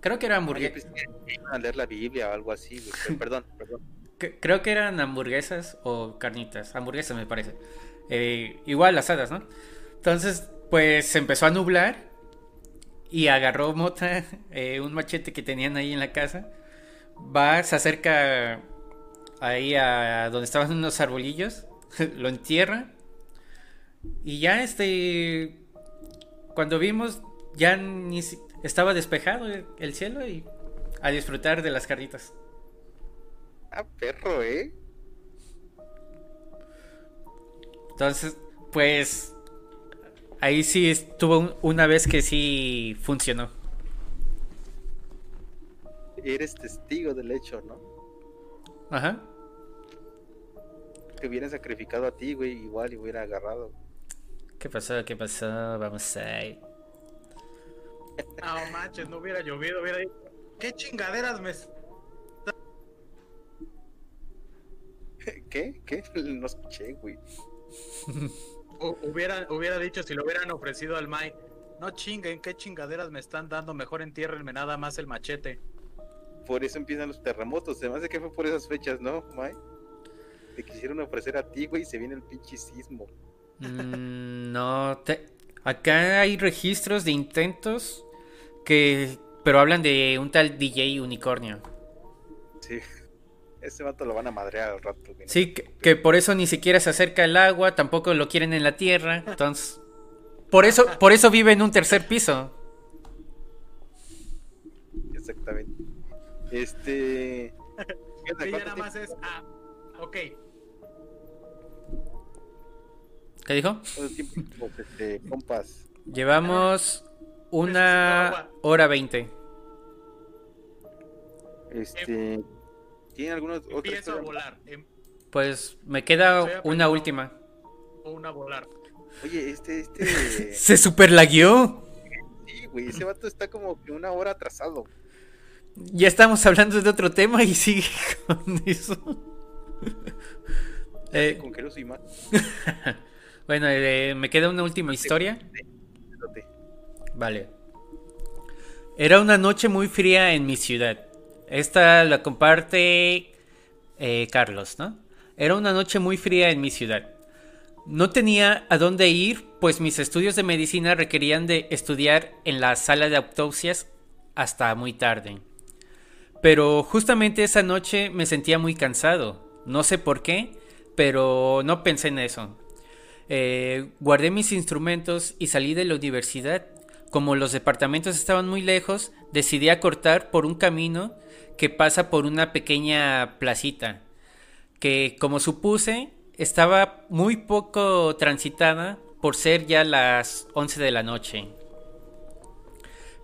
Creo que era yo hamburguesas. iban a leer la Biblia o algo así, perdón, perdón. Creo que eran hamburguesas o carnitas. Hamburguesas me parece. Eh, igual asadas, ¿no? Entonces, pues se empezó a nublar. Y agarró Mota eh, un machete que tenían ahí en la casa. Va, se acerca ahí a donde estaban unos arbolillos. Lo entierra. Y ya este. Cuando vimos, ya ni si- estaba despejado el- el cielo y a disfrutar de las carnitas. Ah, perro, ¿eh? Entonces, pues ahí sí estuvo un- una vez que sí funcionó. Eres testigo del hecho, ¿no? Ajá. Te hubieran sacrificado a ti, güey, igual y hubiera agarrado. ¿Qué pasó? ¿Qué pasó? Vamos a ir. No manches, no hubiera llovido, hubiera dicho, ¿qué chingaderas me ¿Qué? ¿Qué? No escuché, güey. Hu- Hubiera, hubiera dicho si lo hubieran ofrecido al Mai. No chinguen, qué chingaderas me están dando. Mejor entiérrenme nada más el machete. Por eso empiezan los terremotos. Me hace que fue por esas fechas, ¿no, Mike? Te quisieron ofrecer a ti, güey, y se viene el pinche sismo. Mm, no, te- acá hay registros de intentos que, pero hablan de un tal DJ Unicornio. Sí. Ese vato lo van a madrear al rato, güey. Sí, que, que por eso ni siquiera se acerca al agua, tampoco lo quieren en la tierra, entonces, por eso, por eso vive en un tercer piso. Exactamente. Este. Sí, ya ¿Cuánto nada más es. Ah, ok. ¿Qué dijo? tiempo este, compas? Llevamos una hora veinte. Este. ¿Tienen alguna otra Empiezo a historia? volar. em- Pues me Estoy queda aprendiendo. una última. Una a volar. Oye, este, este. Se super lagueó. sí, güey, ese vato está como que una hora atrasado. Ya estamos hablando de otro tema y sigue con eso. Eh, Con que no soy mal. bueno, eh, me queda una última historia. Vale. Era una noche muy fría en mi ciudad. Esta la comparte eh, Carlos, ¿no? Era una noche muy fría en mi ciudad. No tenía a dónde ir, pues mis estudios de medicina requerían de estudiar en la sala de autopsias hasta muy tarde. Pero justamente esa noche me sentía muy cansado. No sé por qué, pero no pensé en eso. Eh, guardé mis instrumentos y salí de la universidad. Como los departamentos estaban muy lejos, decidí acortar por un camino que pasa por una pequeña placita, que como supuse estaba muy poco transitada por ser ya las 11 de la noche.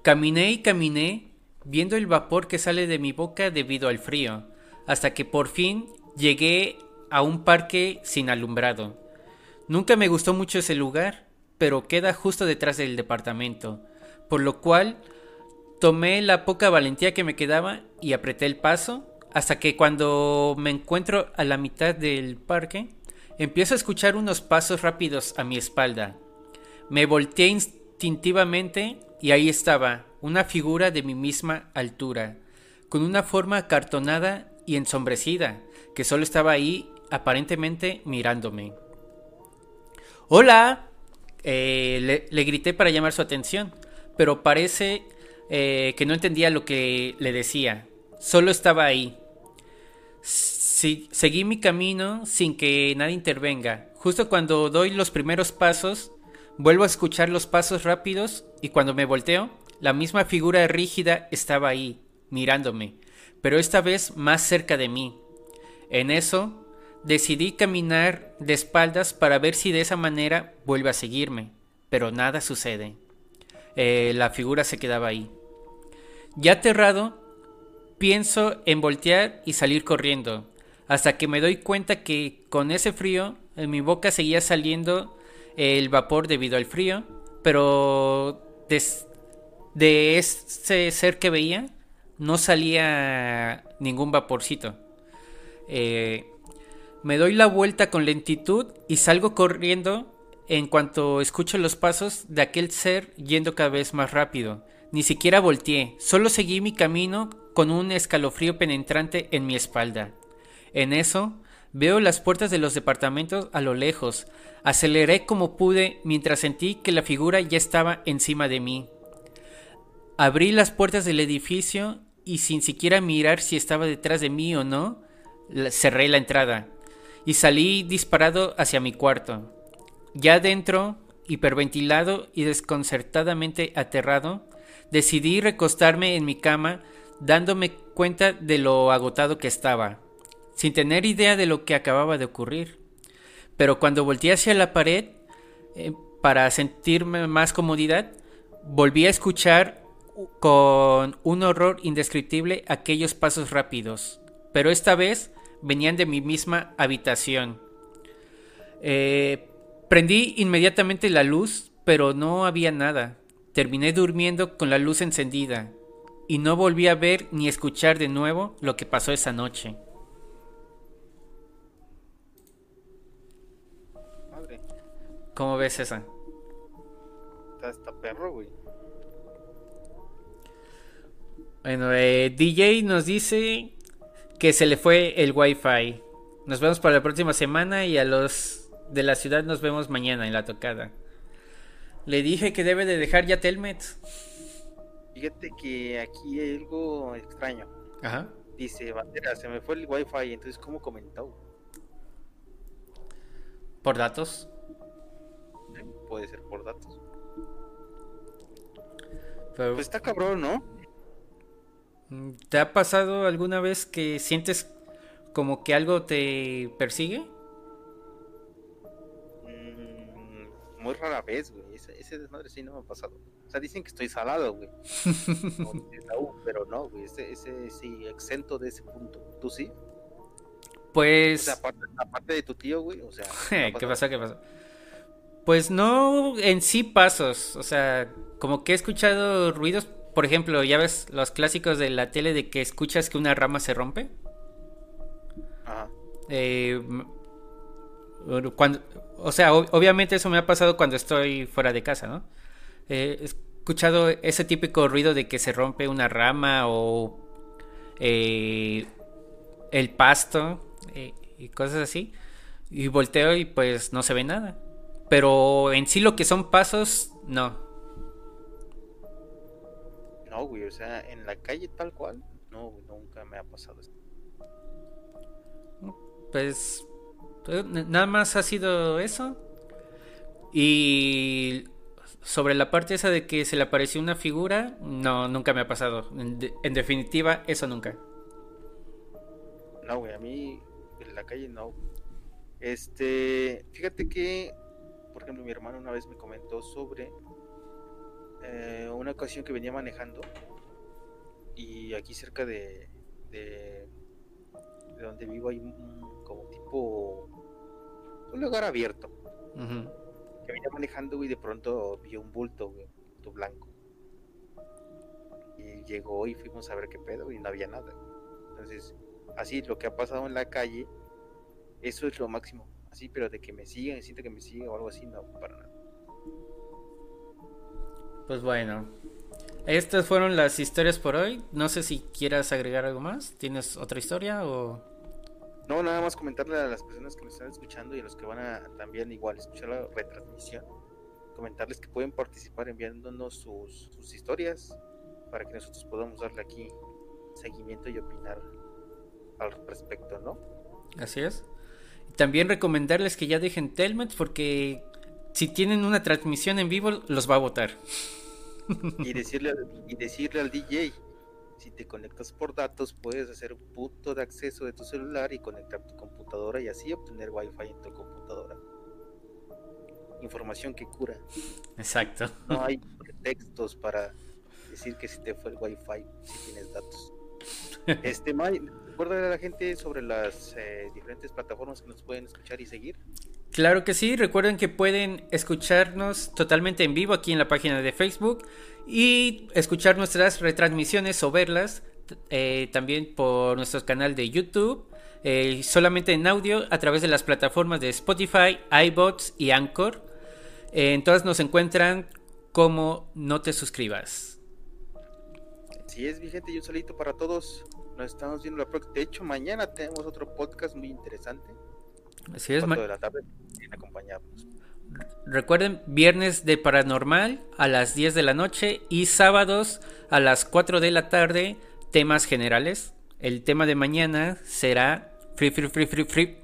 Caminé y caminé, viendo el vapor que sale de mi boca debido al frío, hasta que por fin llegué a un parque sin alumbrado. Nunca me gustó mucho ese lugar, pero queda justo detrás del departamento, por lo cual tomé la poca valentía que me quedaba y apreté el paso hasta que cuando me encuentro a la mitad del parque, empiezo a escuchar unos pasos rápidos a mi espalda. Me volteé instintivamente y ahí estaba, una figura de mi misma altura, con una forma acartonada y ensombrecida, que solo estaba ahí aparentemente mirándome. ¡Hola! Eh, le, grité para llamar su atención, pero parece eh, que no entendía lo que le decía. Solo estaba ahí. Seguí mi camino sin que nadie intervenga. Justo cuando doy los primeros pasos, vuelvo a escuchar los pasos rápidos y cuando me volteo, la misma figura rígida estaba ahí, mirándome, pero esta vez más cerca de mí. En eso, decidí caminar de espaldas para ver si de esa manera vuelve a seguirme, pero nada sucede. Eh, la figura se quedaba ahí. Ya aterrado, pienso en voltear y salir corriendo, hasta que me doy cuenta que con ese frío en mi boca seguía saliendo el vapor debido al frío, pero de ese ser que veía no salía ningún vaporcito. Eh, me doy la vuelta con lentitud y salgo corriendo en cuanto escucho los pasos de aquel ser yendo cada vez más rápido. Ni siquiera volteé, solo seguí mi camino con un escalofrío penetrante en mi espalda. En eso, veo las puertas de los departamentos a lo lejos. Aceleré como pude mientras sentí que la figura ya estaba encima de mí. Abrí las puertas del edificio y sin siquiera mirar si estaba detrás de mí o no, cerré la entrada y salí disparado hacia mi cuarto. Ya dentro, hiperventilado y desconcertadamente aterrado, decidí recostarme en mi cama dándome cuenta de lo agotado que estaba, sin tener idea de lo que acababa de ocurrir. Pero cuando volteé hacia la pared, eh, para sentirme más comodidad, volví a escuchar con un horror indescriptible aquellos pasos rápidos, pero esta vez venían de mi misma habitación. Eh, prendí inmediatamente la luz, pero no había nada. Terminé durmiendo con la luz encendida y no volví a ver ni escuchar de nuevo lo que pasó esa noche. Madre, ¿Cómo ves esa? está, está perro, güey. Bueno, eh, DJ nos dice que se le fue el wifi. Nos vemos para la próxima semana y a los de la ciudad nos vemos mañana en la tocada. Le dije que debe de dejar ya Telmet. Fíjate que aquí hay algo extraño. Ajá. Dice, bandera, se me fue el wifi, entonces ¿cómo comentó? Por datos. Puede ser por datos. Pero, Pues está cabrón, ¿no? Mm, ¿Te ha pasado alguna vez que sientes como que algo te persigue? Mm, muy rara vez, güey. Ese, ese desmadre sí no me ha pasado. O sea, dicen que estoy salado, güey. Pero no, güey. Ese, ese sí, exento de ese punto. ¿Tú sí? Pues. O sea, aparte, aparte de tu tío, güey. O sea. ¿Qué pasó? ¿Qué pasó? Pues no en sí pasos. O sea, como que he escuchado ruidos. Por ejemplo, ya ves los clásicos de la tele de que escuchas que una rama se rompe. Ajá. Eh, cuando, o sea, ob- obviamente eso me ha pasado cuando estoy fuera de casa, ¿no? Eh, he escuchado ese típico ruido de que se rompe una rama o eh, el pasto eh, y cosas así. Y volteo y pues no se ve nada. Pero en sí lo que son pasos, no. No, güey. O sea, en la calle tal cual. No, güey, nunca me ha pasado esto. Pues, pues, nada más ha sido eso. Y sobre la parte esa de que se le apareció una figura, no, nunca me ha pasado. En, de- en definitiva, eso nunca. No, güey, a mí en la calle no. Este, fíjate que, por ejemplo, mi hermano una vez me comentó sobre eh, una ocasión que venía manejando y aquí cerca de, de, de donde vivo hay un, como tipo un lugar abierto que venía manejando y de pronto vio un bulto, güey, un bulto blanco. Y llegó y fuimos a ver qué pedo y no había nada. Entonces, así lo que ha pasado en la calle, eso es lo máximo. Así, pero de que me sigan, siento que me sigan o algo así, no, para nada. Pues bueno. Estas fueron las historias por hoy. No sé si quieras agregar algo más. ¿Tienes otra historia o...? No, nada más comentarle a las personas que nos están escuchando y a los que van a también igual escuchar la retransmisión, comentarles que pueden participar enviándonos sus, sus historias para que nosotros podamos darle aquí seguimiento y opinar al respecto, ¿no? Así es. También recomendarles que ya dejen Telmet porque si tienen una transmisión en vivo los va a votar. Y decirle, al- y decirle al DJ, si te conectas por datos, puedes hacer un punto de acceso de tu celular y conectar tu computadora y así obtener wifi en tu computadora. Información que cura. Exacto. No hay pretextos para decir que si te fue el wifi, si tienes datos. Este, May, recuerda a la gente sobre las eh, diferentes plataformas que nos pueden escuchar y seguir. Claro que sí, recuerden que pueden escucharnos totalmente en vivo aquí en la página de Facebook y escuchar nuestras retransmisiones o verlas eh, también por nuestro canal de YouTube, eh, solamente en audio a través de las plataformas de Spotify, iBots y Anchor. Eh, en todas nos encuentran como no te suscribas. Si es vigente y un salito para todos. Nos estamos viendo la próxima. De hecho, mañana tenemos otro podcast muy interesante. Así es, de la tarde. Vienen a acompañarnos. Recuerden, viernes de paranormal a las 10 de la noche y sábados a las 4 de la tarde, temas generales. El tema de mañana será Free Free Free Free Free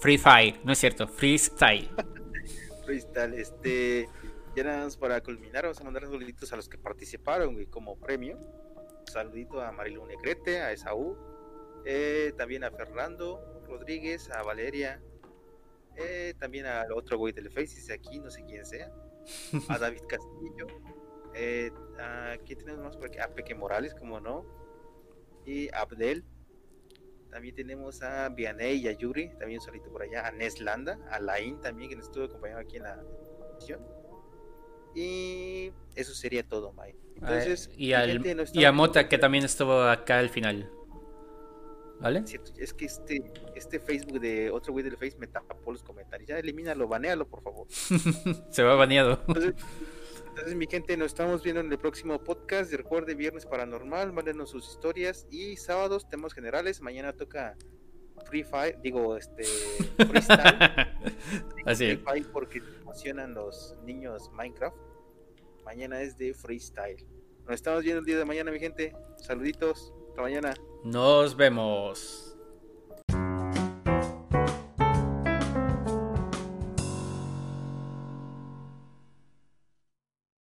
Free Fire, no es cierto, Freestyle. Freestyle, este. Ya nada más para culminar, vamos a mandar saluditos a los que participaron güey, como premio. Saludito a Marilu Negrete, a Esaú, eh, también a Fernando Rodríguez, a Valeria, eh, también al otro güey del Face, dice aquí, no sé quién sea, a David Castillo, eh, a quién tenemos más por aquí, a Peque Morales, como no, y a Abdel. También tenemos a Vianey y a Yuri, también un saludito por allá, a Neslanda, a Lain también, que nos estuvo acompañando aquí en la edición. Y eso sería todo, Mike. Entonces, y, al- no y a Mota que también estuvo acá al final. ¿Vale? Es que este, este Facebook de otro güey del Face me tapó los comentarios. Ya elimínalo, banealo, por favor. Se va baneado. Entonces, entonces, mi gente, nos estamos viendo en el próximo podcast. Recuerde, viernes paranormal, mándenos sus historias. Y sábados, temas generales. Mañana toca Free Fire, digo, este, Freestyle. Así Free. Fire porque emocionan los niños Minecraft. Mañana es de Freestyle. Nos estamos viendo el día de mañana, mi gente. Saluditos. Hasta mañana. Nos vemos.